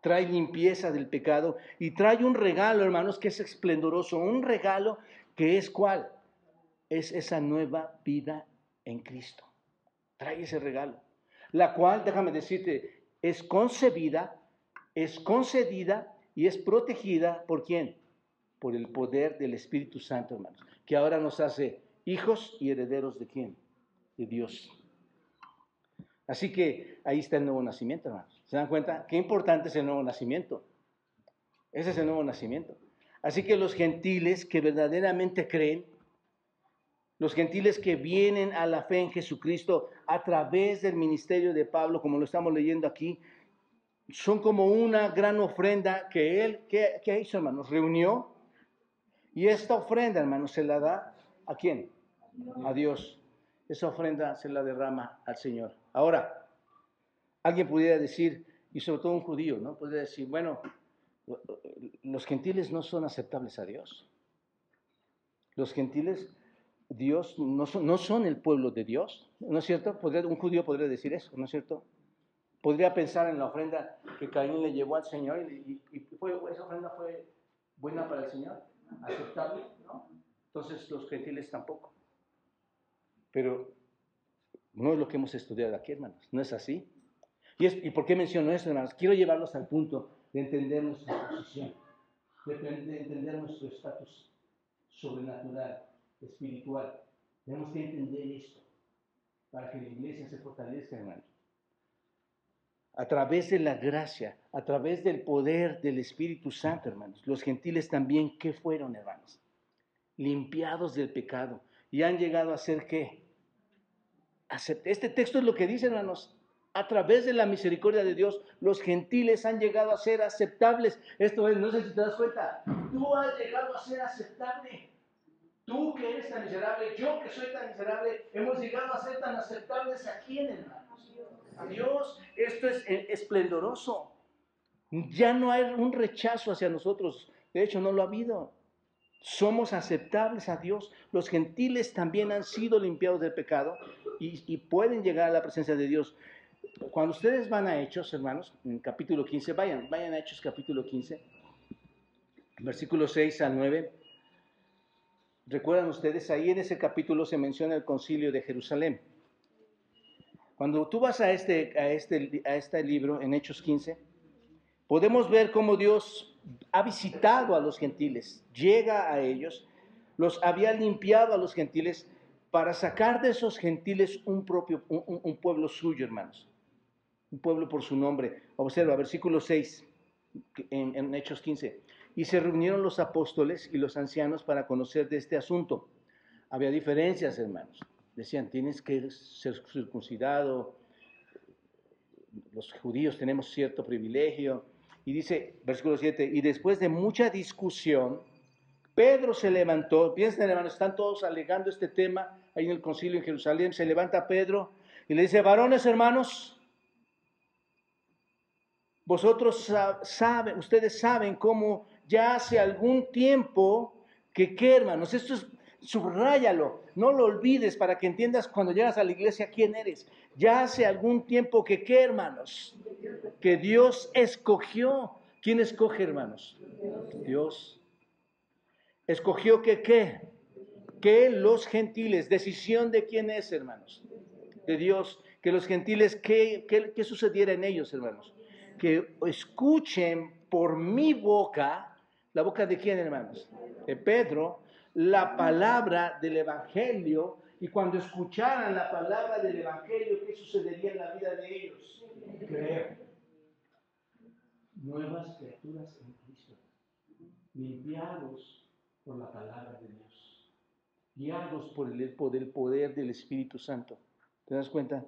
Trae limpieza del pecado y trae un regalo, hermanos, que es esplendoroso. Un regalo que es cuál? Es esa nueva vida en Cristo. Trae ese regalo. La cual, déjame decirte, es concebida es concedida y es protegida por quién? Por el poder del Espíritu Santo, hermanos, que ahora nos hace hijos y herederos de quién? De Dios. Así que ahí está el nuevo nacimiento, hermanos. ¿Se dan cuenta? Qué importante es el nuevo nacimiento. Ese es el nuevo nacimiento. Así que los gentiles que verdaderamente creen, los gentiles que vienen a la fe en Jesucristo a través del ministerio de Pablo, como lo estamos leyendo aquí, son como una gran ofrenda que él, ¿qué, hizo, hermanos? Reunió. Y esta ofrenda, hermanos, se la da a quién? A Dios. Esa ofrenda se la derrama al Señor. Ahora, alguien pudiera decir, y sobre todo un judío, ¿no? Podría decir, bueno, los gentiles no son aceptables a Dios. Los gentiles, Dios, no son, el pueblo de Dios, ¿no es cierto? un judío podría decir eso, ¿no es cierto? Podría pensar en la ofrenda que Caín le llevó al Señor y, esa ofrenda fue buena para el Señor, aceptable, ¿no? Entonces los gentiles tampoco. Pero no es lo que hemos estudiado aquí, hermanos, no es así. ¿Y, es, ¿y por qué menciono esto, hermanos? Quiero llevarlos al punto de entender nuestra posición, de entender nuestro estatus sobrenatural, espiritual. Tenemos que entender esto para que la iglesia se fortalezca, hermanos a través de la gracia, a través del poder del Espíritu Santo, hermanos. Los gentiles también, ¿qué fueron, hermanos? Limpiados del pecado. Y han llegado a ser qué? Este texto es lo que dice, hermanos. A través de la misericordia de Dios, los gentiles han llegado a ser aceptables. Esto es, no sé si te das cuenta, tú has llegado a ser aceptable. Tú que eres tan miserable, yo que soy tan miserable, hemos llegado a ser tan aceptables aquí en el a Dios. Esto es eh, esplendoroso. Ya no hay un rechazo hacia nosotros. De hecho, no lo ha habido. Somos aceptables a Dios. Los gentiles también han sido limpiados del pecado y, pueden llegar a la presencia de Dios. Cuando ustedes van a Hechos, hermanos, en capítulo 15, vayan, vayan a Hechos capítulo 15, versículos 6 al 9. Recuerdan ustedes, ahí en ese capítulo se menciona el concilio de Jerusalén. Cuando tú vas a este, a este, a este libro, en Hechos 15, podemos ver cómo Dios ha visitado a los gentiles, llega a ellos, los había limpiado a los gentiles para sacar de esos gentiles un propio, un, pueblo suyo, hermanos. Un pueblo por su nombre. Observa, versículo 6, en, Hechos 15. Y se reunieron los apóstoles y los ancianos para conocer de este asunto. Había diferencias, hermanos. Decían, tienes que ser circuncidado. Los judíos tenemos cierto privilegio. Y dice, versículo 7, y después de mucha discusión, Pedro se levantó, piensen hermanos, están todos alegando este tema ahí en el concilio en Jerusalén, se levanta Pedro y le dice, varones hermanos, vosotros saben, ustedes saben cómo ya hace algún tiempo que qué hermanos, esto es, subráyalo, no lo olvides para que entiendas cuando llegas a la iglesia quién eres. Ya hace algún tiempo que qué hermanos, que Dios escogió. ¿Quién escoge hermanos? Dios escogió que qué? Que los gentiles, decisión de quién es, hermanos, de Dios, que los gentiles, ¿qué, qué, sucediera en ellos, hermanos? Que escuchen por mi boca, la boca de quién, hermanos? De Pedro, la palabra del Evangelio, y cuando escucharan la palabra del Evangelio, ¿qué sucedería en la vida de ellos? Creer. Nuevas criaturas en Cristo, limpiados por la palabra de Dios, guiados por el poder del Espíritu Santo. ¿Te das cuenta?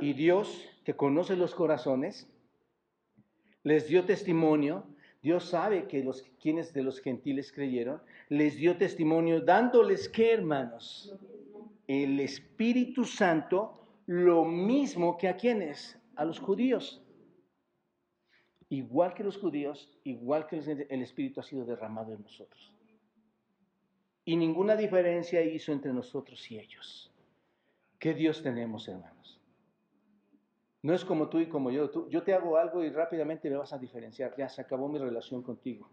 Y Dios, que conoce los corazones, les dio testimonio. Dios sabe que los quienes de los gentiles creyeron, les dio testimonio dándoles que, hermanos, el Espíritu Santo, lo mismo que a quienes, a los judíos igual que los judíos, igual que el Espíritu ha sido derramado en nosotros. Y ninguna diferencia hizo entre nosotros y ellos. ¿Qué Dios tenemos, hermanos? No es como tú y como yo. yo te hago algo y rápidamente me vas a diferenciar. Ya se acabó mi relación contigo.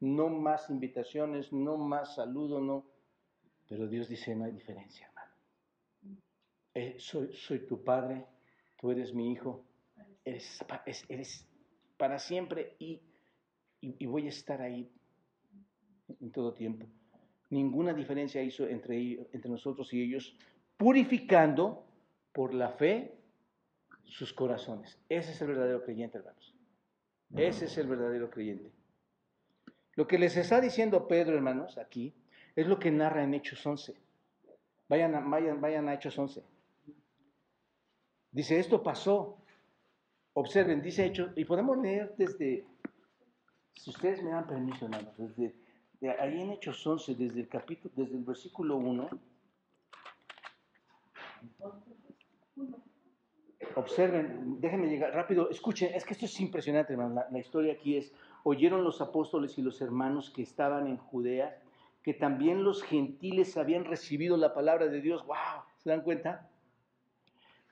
No más invitaciones, no más saludo, no. Pero Dios dice, no hay diferencia, hermano. Eh, soy, soy tu padre, tú eres mi hijo, eres, eres para siempre y, voy a estar ahí en todo tiempo. Ninguna diferencia hizo entre, entre nosotros y ellos, purificando por la fe sus corazones. Ese es el verdadero creyente, hermanos. Ese es el verdadero creyente. Lo que les está diciendo Pedro, hermanos, aquí, es lo que narra en Hechos 11. Vayan a, vayan, vayan a Hechos 11. Dice, esto pasó Observen, dice hecho, y podemos leer desde, si ustedes me dan permiso, hermanos, desde ahí en Hechos 11, desde el capítulo, desde el versículo 1. Observen, déjenme llegar rápido, escuchen, es que esto es impresionante, hermano. La, historia aquí es, oyeron los apóstoles y los hermanos que estaban en Judea, que también los gentiles habían recibido la palabra de Dios. ¡Wow! ¿Se dan cuenta?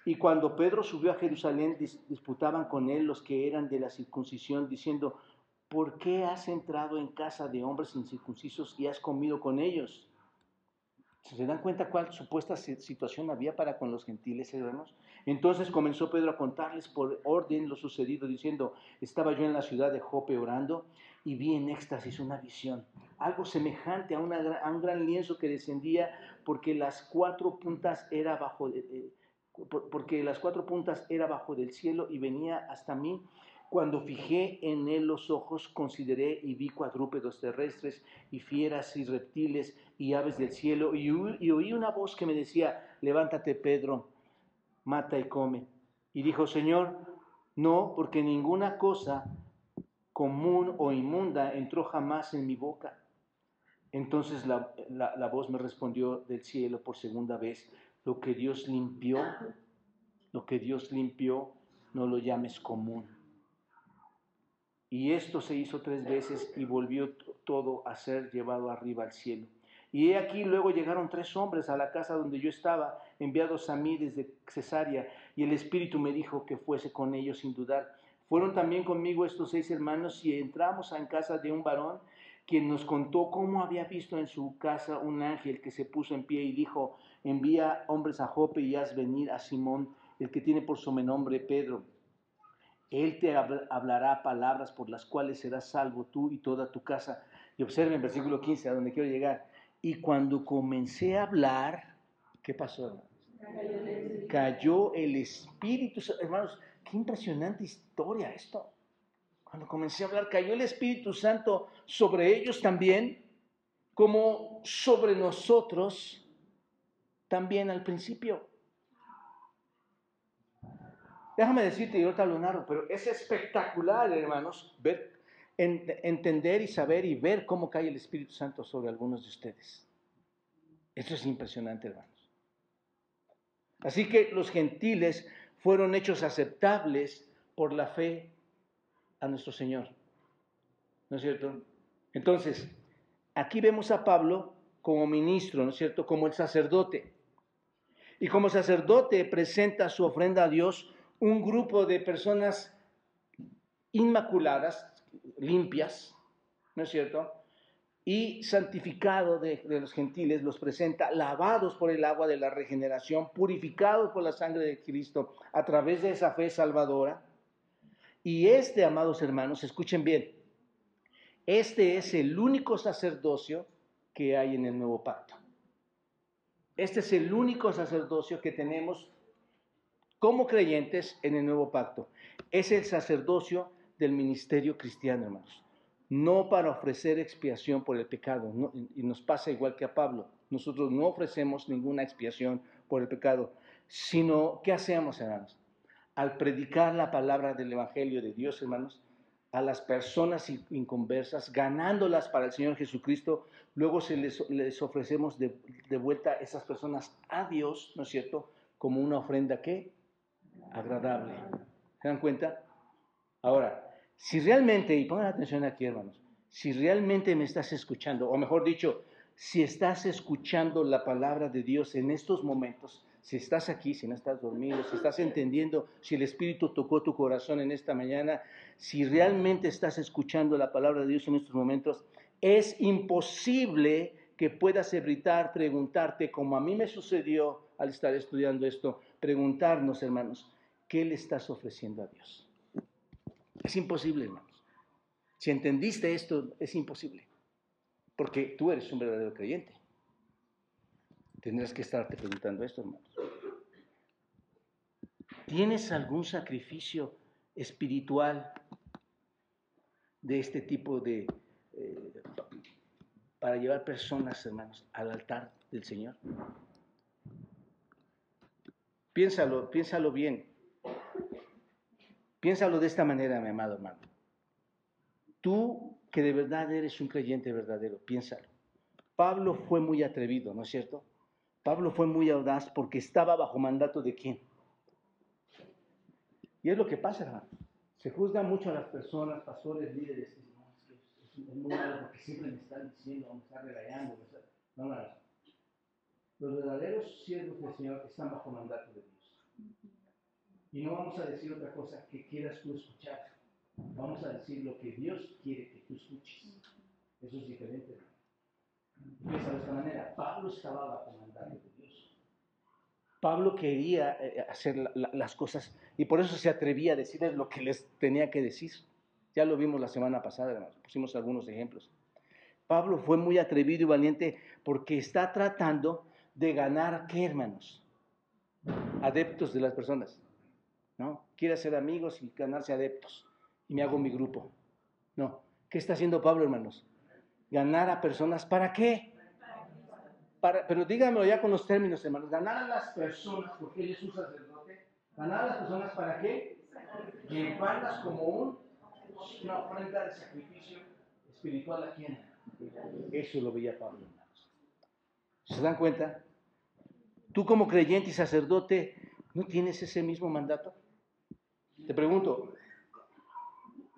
Y cuando Pedro subió a Jerusalén, disputaban con él los que eran de la circuncisión, diciendo, ¿por qué has entrado en casa de hombres incircuncisos y has comido con ellos? ¿Se dan cuenta cuál supuesta situación había para con los gentiles, hermanos? Entonces comenzó Pedro a contarles por orden lo sucedido, diciendo, estaba yo en la ciudad de Jope orando y vi en éxtasis una visión, algo semejante a, un gran lienzo que descendía porque las cuatro puntas era bajo... De, porque las cuatro puntas era bajo del cielo y venía hasta mí. Cuando fijé en él los ojos, consideré y vi cuadrúpedos terrestres y fieras y reptiles y aves del cielo y, oí una voz que me decía, levántate Pedro, mata y come. Y dijo, Señor, no, porque ninguna cosa común o inmunda entró jamás en mi boca. Entonces la, la voz me respondió del cielo por segunda vez, lo que Dios limpió, lo que Dios limpió, no lo llames común. Y esto se hizo tres veces y volvió todo a ser llevado arriba al cielo. Y he aquí luego llegaron tres hombres a la casa donde yo estaba, enviados a mí desde Cesarea, y el Espíritu me dijo que fuese con ellos sin dudar. Fueron también conmigo estos seis hermanos y entramos en casa de un varón quien nos contó cómo había visto en su casa un ángel que se puso en pie y dijo, envía hombres a Jope y haz venir a Simón, el que tiene por sobrenombre Pedro. Él te hablará palabras por las cuales serás salvo tú y toda tu casa. Y observen versículo 15, a donde quiero llegar. Y cuando comencé a hablar, ¿qué pasó? Cayó el Espíritu. Hermanos, qué impresionante historia esto. Cuando comencé a hablar, cayó el Espíritu Santo sobre ellos también, como sobre nosotros también al principio. Déjame decirte, yo te lo pero es espectacular, hermanos, ver, entender y saber y ver cómo cae el Espíritu Santo sobre algunos de ustedes. Esto es impresionante, hermanos. Así que los gentiles fueron hechos aceptables por la fe a nuestro Señor. ¿No es cierto? Entonces, aquí vemos a Pablo como ministro, ¿no es cierto? Como el sacerdote. Y como sacerdote presenta su ofrenda a Dios un grupo de personas inmaculadas, limpias, ¿no es cierto? Y santificado de, los gentiles los presenta lavados por el agua de la regeneración, purificados por la sangre de Cristo a través de esa fe salvadora. Y este, amados hermanos, escuchen bien, este es el único sacerdocio que hay en el nuevo pacto. Este es el único sacerdocio que tenemos como creyentes en el nuevo pacto. Es el sacerdocio del ministerio cristiano, hermanos. No para ofrecer expiación por el pecado. y nos pasa igual que a Pablo. Nosotros no ofrecemos ninguna expiación por el pecado, sino, ¿qué hacemos, hermanos? Al predicar la palabra del Evangelio de Dios, hermanos, a las personas inconversas, ganándolas para el Señor Jesucristo, luego se les, ofrecemos de, de, vuelta esas personas a Dios, ¿no es cierto? Como una ofrenda que agradable. ¿Se dan cuenta? Ahora, si realmente, y pongan atención aquí hermanos, si realmente me estás escuchando, o mejor dicho, si estás escuchando la palabra de Dios en estos momentos, si estás aquí, si no estás dormido, si estás entendiendo, si el Espíritu tocó tu corazón en esta mañana, si realmente estás escuchando la palabra de Dios en estos momentos, es imposible que puedas evitar preguntarte, como a mí me sucedió al estar estudiando esto, preguntarnos, hermanos, ¿qué le estás ofreciendo a Dios? Es imposible, hermanos. Si entendiste esto, es imposible. Porque tú eres un verdadero creyente. Tendrás que estarte preguntando esto, hermanos. ¿Tienes algún sacrificio espiritual de este tipo de... Eh, para llevar personas, hermanos, al altar del Señor? Piénsalo, piénsalo bien. Piénsalo de esta manera, mi amado hermano. Tú que de verdad eres un creyente verdadero, piénsalo. Pablo fue muy atrevido, ¿no es cierto? Pablo fue muy audaz porque estaba bajo mandato de quién. Y es lo que pasa, hermano. Se juzga mucho a las personas, pastores, líderes. Es muy malo porque siempre me están diciendo, me están regañando. No, no, no. Los verdaderos siervos del Señor están bajo mandato de Dios. Y no vamos a decir otra cosa que quieras tú escuchar. Vamos a decir lo que Dios quiere que tú escuches. Eso es diferente. Piensa de esta manera. Pablo estaba bajo mandato de Dios. Pablo quería eh, hacer las cosas y por eso se atrevía a decirles lo que les tenía que decir. Ya lo vimos la semana pasada, pusimos algunos ejemplos. Pablo fue muy atrevido y valiente porque está tratando de ganar, ¿qué hermanos? Adeptos de las personas. ¿No? Quiere hacer amigos y ganarse adeptos. Y me hago mi grupo. No. ¿Qué está haciendo Pablo, hermanos? Ganar a personas, ¿para qué? Para, pero díganmelo ya con los términos, hermanos. Ganar a las personas, porque él es un sacerdote. Ganar a las personas, ¿para qué? Llevarlas como un, una ofrenda de sacrificio espiritual a quien. Eso lo veía Pablo, hermanos. ¿Se dan cuenta? Tú como creyente y sacerdote, ¿no tienes ese mismo mandato? Te pregunto,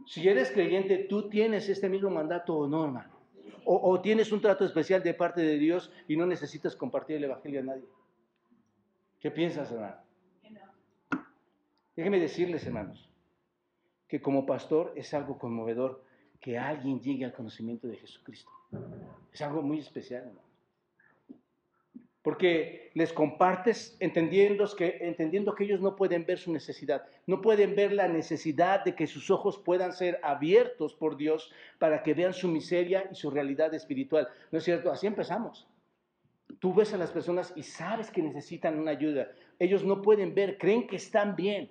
si eres creyente, ¿tú tienes este mismo mandato o no, hermano? O, tienes un trato especial de parte de Dios y no necesitas compartir el Evangelio a nadie? ¿Qué piensas, hermano? Déjenme decirles, hermanos, que como pastor es algo conmovedor que alguien llegue al conocimiento de Jesucristo. Es algo muy especial, hermano. Porque les compartes entendiendo que, entendiendo que ellos no pueden ver su necesidad, no pueden ver la necesidad de que sus ojos puedan ser abiertos por Dios para que vean su miseria y su realidad espiritual. ¿No es cierto? Así empezamos. Tú ves a las personas y sabes que necesitan una ayuda. Ellos no pueden ver, creen que están bien.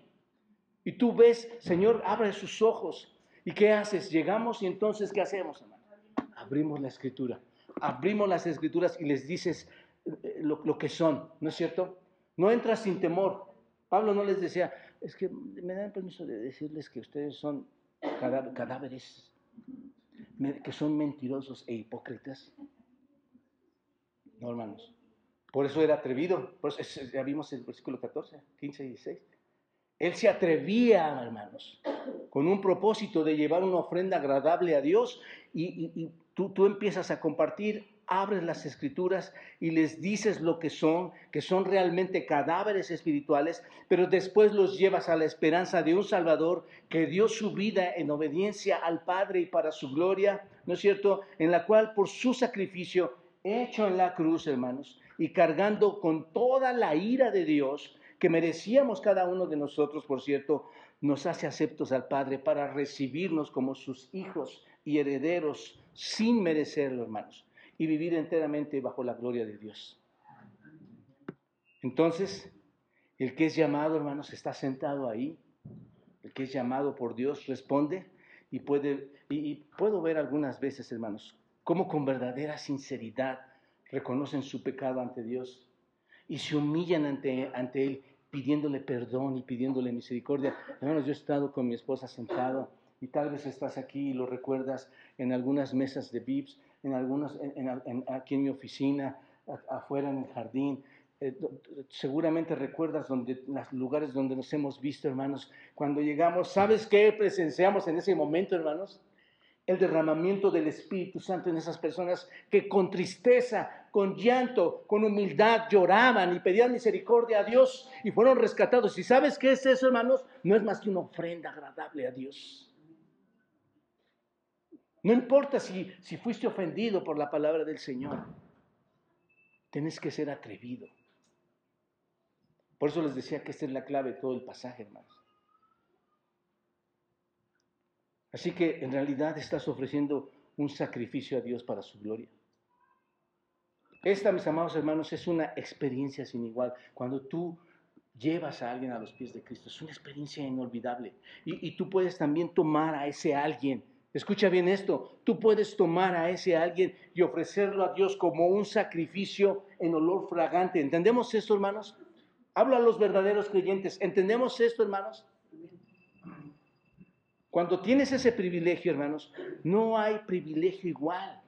Y tú ves, Señor, abre sus ojos. ¿Y qué haces? Llegamos y entonces, ¿qué hacemos, hermano? Abrimos la escritura. Abrimos las escrituras y les dices, lo, que son, ¿no es cierto? No entras sin temor. Pablo no les decía, es que me dan permiso de decirles que ustedes son cadáveres, que son mentirosos e hipócritas. No, hermanos. Por eso era atrevido. Por eso, ya vimos el versículo 14, 15 y 16. Él se atrevía, hermanos, con un propósito de llevar una ofrenda agradable a Dios y, tú, tú empiezas a compartir abres las escrituras y les dices lo que son, que son realmente cadáveres espirituales, pero después los llevas a la esperanza de un Salvador que dio su vida en obediencia al Padre y para su gloria, ¿no es cierto? En la cual por su sacrificio hecho en la cruz, hermanos, y cargando con toda la ira de Dios que merecíamos cada uno de nosotros, por cierto, nos hace aceptos al Padre para recibirnos como sus hijos y herederos sin merecerlo, hermanos y vivir enteramente bajo la gloria de Dios. Entonces, el que es llamado, hermanos, está sentado ahí. El que es llamado por Dios responde y puede y, puedo ver algunas veces, hermanos, cómo con verdadera sinceridad reconocen su pecado ante Dios y se humillan ante, ante Él pidiéndole perdón y pidiéndole misericordia. Hermanos, yo he estado con mi esposa sentado y tal vez estás aquí y lo recuerdas en algunas mesas de VIPs en algunos, aquí en mi oficina, afuera en el jardín. Eh, seguramente recuerdas donde, los lugares donde nos hemos visto, hermanos. Cuando llegamos, ¿sabes qué presenciamos en ese momento, hermanos? El derramamiento del Espíritu Santo en esas personas que con tristeza, con llanto, con humildad lloraban y pedían misericordia a Dios y fueron rescatados. ¿Y sabes qué es eso, hermanos? No es más que una ofrenda agradable a Dios. No importa si, si fuiste ofendido por la palabra del Señor. Tienes que ser atrevido. Por eso les decía que esta es la clave de todo el pasaje, hermanos. Así que en realidad estás ofreciendo un sacrificio a Dios para su gloria. Esta, mis amados hermanos, es una experiencia sin igual. Cuando tú llevas a alguien a los pies de Cristo, es una experiencia inolvidable. Y, y tú puedes también tomar a ese alguien Escucha bien esto, tú puedes tomar a ese alguien y ofrecerlo a Dios como un sacrificio en olor fragante. ¿Entendemos esto, hermanos? Hablo a los verdaderos creyentes. ¿Entendemos esto, hermanos? Cuando tienes ese privilegio, hermanos, no hay privilegio igual.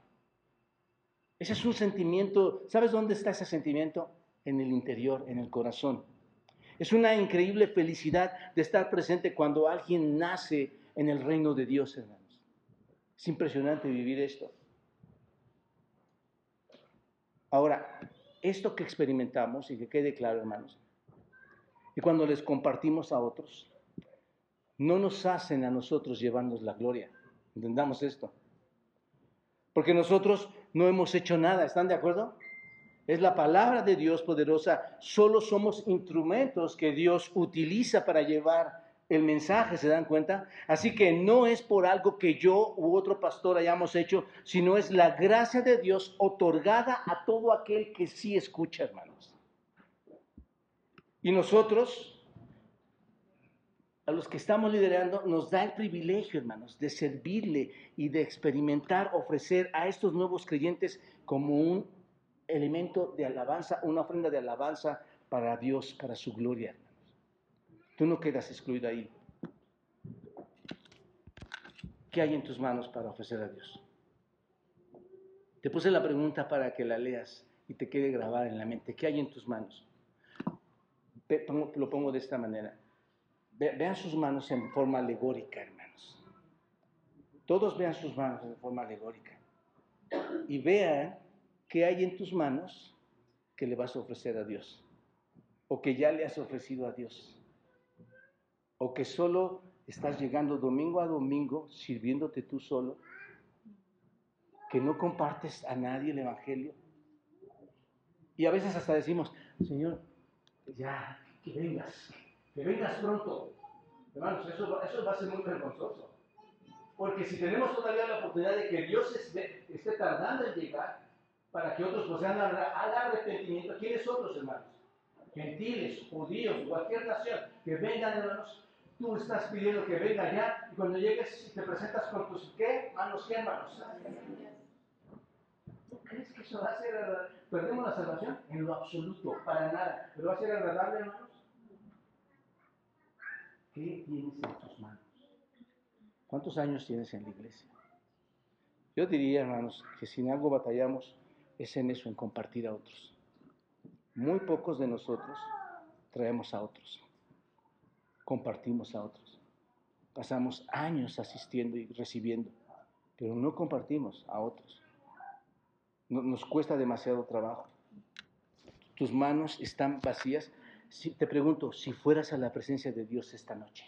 Ese es un sentimiento, ¿sabes dónde está ese sentimiento? En el interior, en el corazón. Es una increíble felicidad de estar presente cuando alguien nace en el reino de Dios, hermanos. Es impresionante vivir esto. Ahora, esto que experimentamos, y que quede claro, hermanos, y cuando les compartimos a otros, no nos hacen a nosotros llevarnos la gloria. Entendamos esto. Porque nosotros no hemos hecho nada, ¿están de acuerdo? Es la palabra de Dios poderosa. Solo somos instrumentos que Dios utiliza para llevar el mensaje, ¿se dan cuenta? Así que no es por algo que yo u otro pastor hayamos hecho, sino es la gracia de Dios otorgada a todo aquel que sí escucha, hermanos. Y nosotros, a los que estamos liderando, nos da el privilegio, hermanos, de servirle y de experimentar, ofrecer a estos nuevos creyentes como un elemento de alabanza, una ofrenda de alabanza para Dios, para su gloria. Tú no quedas excluido ahí. ¿Qué hay en tus manos para ofrecer a Dios? Te puse la pregunta para que la leas y te quede grabada en la mente. ¿Qué hay en tus manos? Lo pongo de esta manera. Vean sus manos en forma alegórica, hermanos. Todos vean sus manos en forma alegórica. Y vean qué hay en tus manos que le vas a ofrecer a Dios. O que ya le has ofrecido a Dios o que solo estás llegando domingo a domingo sirviéndote tú solo, que no compartes a nadie el Evangelio. Y a veces hasta decimos, Señor, ya, que vengas, que vengas pronto. Hermanos, eso, va a ser muy vergonzoso. Porque si tenemos todavía la oportunidad de que Dios esté, tardando en llegar para que otros procedan al arrepentimiento, ¿quiénes otros hermanos? Gentiles, judíos, cualquier nación, que vengan hermanos, tú estás pidiendo que venga ya y cuando llegues te presentas con tus ¿qué? Manos, ¿qué hermanos? ¿Tú crees que eso va a ser, perdemos la salvación? En lo absoluto, para nada. ¿Pero va a ser agradable hermanos? ¿Qué tienes en tus manos? ¿Cuántos años tienes en la iglesia? Yo diría, hermanos, que si en algo batallamos es en eso, en compartir a otros. Muy pocos de nosotros traemos a otros, compartimos a otros. Pasamos años asistiendo y recibiendo, pero no compartimos a otros. Nos cuesta demasiado trabajo. Tus manos están vacías. Si, te pregunto, si fueras a la presencia de Dios esta noche,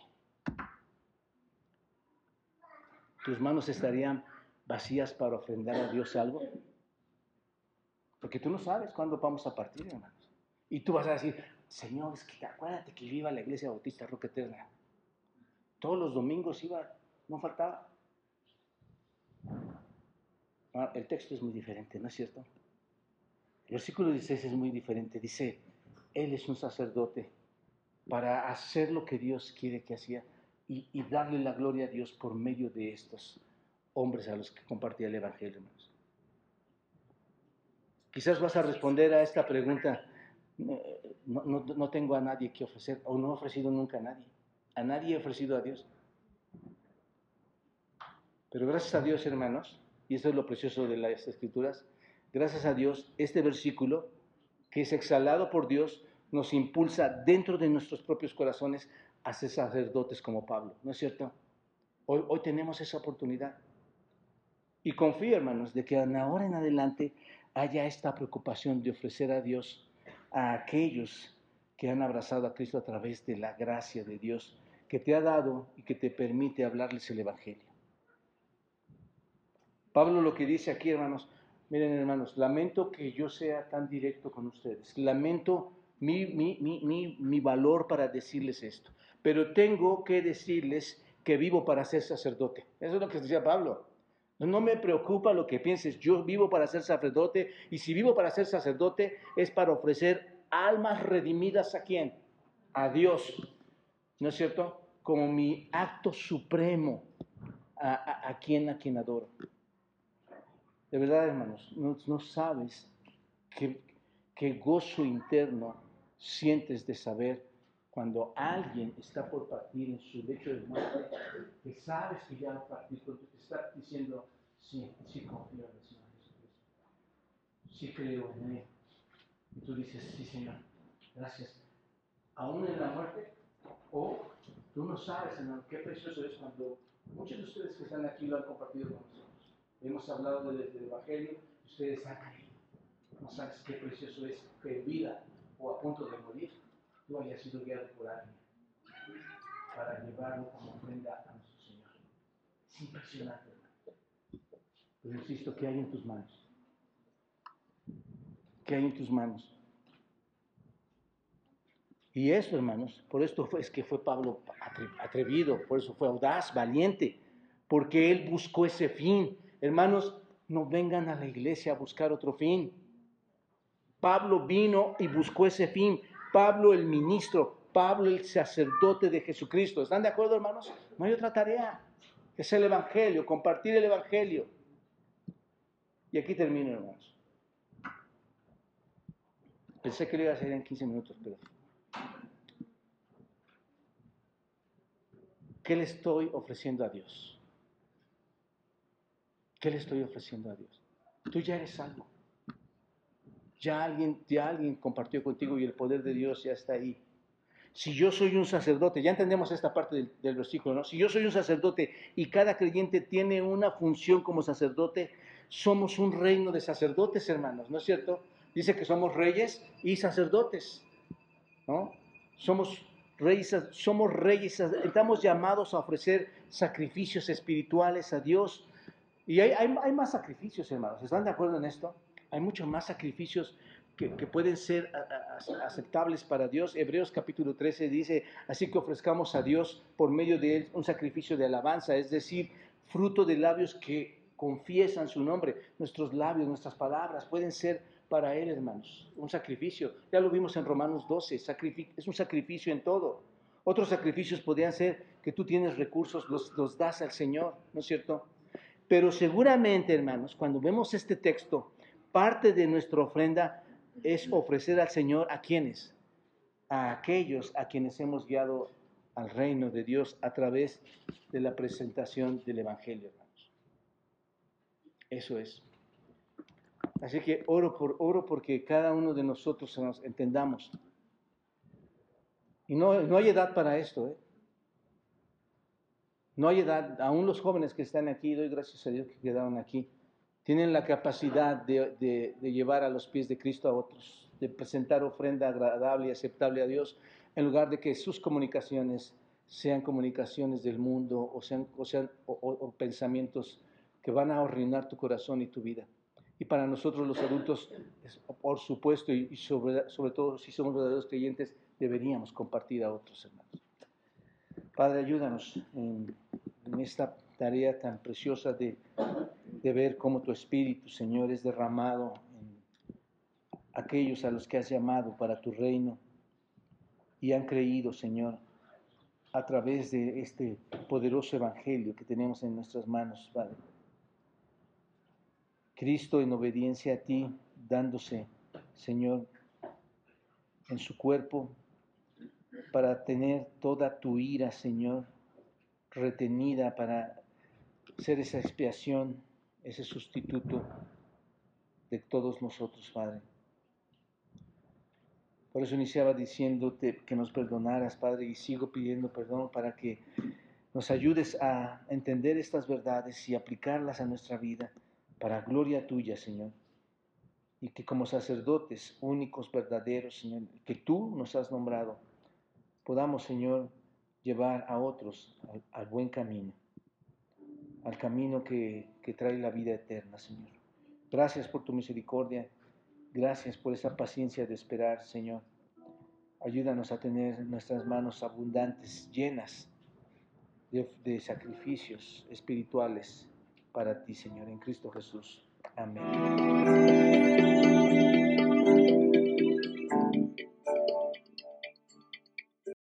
tus manos estarían vacías para ofrendar a Dios algo? Porque tú no sabes cuándo vamos a partir, hermanos. Y tú vas a decir, Señor, es que acuérdate que a la iglesia bautista Roca Eterna. Todos los domingos iba, no faltaba. Ah, el texto es muy diferente, ¿no es cierto? El versículo 16 es muy diferente. Dice, Él es un sacerdote para hacer lo que Dios quiere que hacía y, darle la gloria a Dios por medio de estos hombres a los que compartía el Evangelio, Quizás vas a responder a esta pregunta, no, tengo a nadie que ofrecer, o no he ofrecido nunca a nadie. A nadie he ofrecido a Dios. Pero gracias a Dios, hermanos, y esto es lo precioso de las escrituras, gracias a Dios, este versículo, que es exhalado por Dios, nos impulsa dentro de nuestros propios corazones a ser sacerdotes como Pablo, ¿no es cierto? Hoy, tenemos esa oportunidad. Y confío, hermanos, de que ahora en adelante haya esta preocupación de ofrecer a Dios a aquellos que han abrazado a Cristo a través de la gracia de Dios que te ha dado y que te permite hablarles el Evangelio. Pablo lo que dice aquí, hermanos, miren hermanos, lamento que yo sea tan directo con ustedes, lamento mi, mi, mi, mi valor para decirles esto pero tengo que decirles que vivo para ser sacerdote. Eso es lo que decía Pablo. No me preocupa lo que pienses, yo vivo para ser sacerdote y si vivo para ser sacerdote es para ofrecer almas redimidas a quién? A Dios. ¿No es cierto? Como mi acto supremo a, a, quien a quien adoro. De verdad, hermanos, no, sabes qué gozo interno sientes de saber cuando alguien está por partir en su lecho de muerte, que sabes que ya va a partir, porque te está diciendo, sí, sí confío en el Señor Jesucristo, sí creo en Él. Y tú dices, sí Señor, gracias. Aún en la muerte, o tú no sabes, Señor, qué precioso es cuando muchos de ustedes que están aquí lo han compartido con nosotros. Hemos hablado del, Evangelio, ustedes han creído. No sabes qué precioso es que vida o a punto de morir tú hayas sido guiado por alguien para llevarlo como ofrenda a nuestro Señor. Es impresionante, hermano. Pero insisto, ¿qué hay en tus manos? ¿Qué hay en tus manos? Y eso, hermanos, por esto es que fue Pablo atrevido, por eso fue audaz, valiente, porque él buscó ese fin. Hermanos, no vengan a la iglesia a buscar otro fin. Pablo vino y buscó ese fin. Pablo el ministro, Pablo el sacerdote de Jesucristo. ¿Están de acuerdo, hermanos? No hay otra tarea. Es el Evangelio, compartir el Evangelio. Y aquí termino, hermanos. Pensé que lo iba a hacer en 15 minutos, pero... ¿Qué le estoy ofreciendo a Dios? ¿Qué le estoy ofreciendo a Dios? Tú ya eres salvo. Ya alguien, ya alguien compartió contigo y el poder de Dios ya está ahí. Si yo soy un sacerdote, ya entendemos esta parte del, del, versículo, ¿no? Si yo soy un sacerdote y cada creyente tiene una función como sacerdote, somos un reino de sacerdotes, hermanos, ¿no es cierto? Dice que somos reyes y sacerdotes, ¿no? Somos reyes, somos reyes, estamos llamados a ofrecer sacrificios espirituales a Dios. Y hay, hay, hay más sacrificios, hermanos, ¿están de acuerdo en esto? Hay muchos más sacrificios que, pueden ser aceptables para Dios. Hebreos capítulo 13 dice, así que ofrezcamos a Dios por medio de él un sacrificio de alabanza, es decir, fruto de labios que confiesan su nombre. Nuestros labios, nuestras palabras pueden ser para Él, hermanos, un sacrificio. Ya lo vimos en Romanos 12, es un sacrificio en todo. Otros sacrificios podrían ser que tú tienes recursos, los, los das al Señor, ¿no es cierto? Pero seguramente, hermanos, cuando vemos este texto, parte de nuestra ofrenda es ofrecer al Señor a quienes, a aquellos a quienes hemos guiado al reino de Dios a través de la presentación del Evangelio, hermanos. Eso es. Así que oro por oro porque cada uno de nosotros nos entendamos. Y no, no hay edad para esto, ¿eh? No hay edad, aún los jóvenes que están aquí, doy gracias a Dios que quedaron aquí, tienen la capacidad de, llevar a los pies de Cristo a otros, de presentar ofrenda agradable y aceptable a Dios, en lugar de que sus comunicaciones sean comunicaciones del mundo o sean, o sean o, pensamientos que van a arruinar tu corazón y tu vida. Y para nosotros los adultos, por supuesto, y sobre, sobre todo si somos verdaderos creyentes, deberíamos compartir a otros hermanos. Padre, ayúdanos en, esta tarea tan preciosa de, de, ver cómo tu Espíritu, Señor, es derramado en aquellos a los que has llamado para tu reino y han creído, Señor, a través de este poderoso Evangelio que tenemos en nuestras manos, Padre. Cristo en obediencia a ti, dándose, Señor, en su cuerpo para tener toda tu ira, Señor, retenida para ser esa expiación, ese sustituto de todos nosotros, Padre. Por eso iniciaba diciéndote que nos perdonaras, Padre, y sigo pidiendo perdón para que nos ayudes a entender estas verdades y aplicarlas a nuestra vida para gloria tuya, Señor. Y que como sacerdotes únicos, verdaderos, Señor, que tú nos has nombrado, podamos, Señor, llevar a otros al, buen camino, al camino que, que trae la vida eterna, Señor. Gracias por tu misericordia, gracias por esa paciencia de esperar, Señor. Ayúdanos a tener nuestras manos abundantes, llenas de, sacrificios espirituales para ti, Señor, en Cristo Jesús. Amén.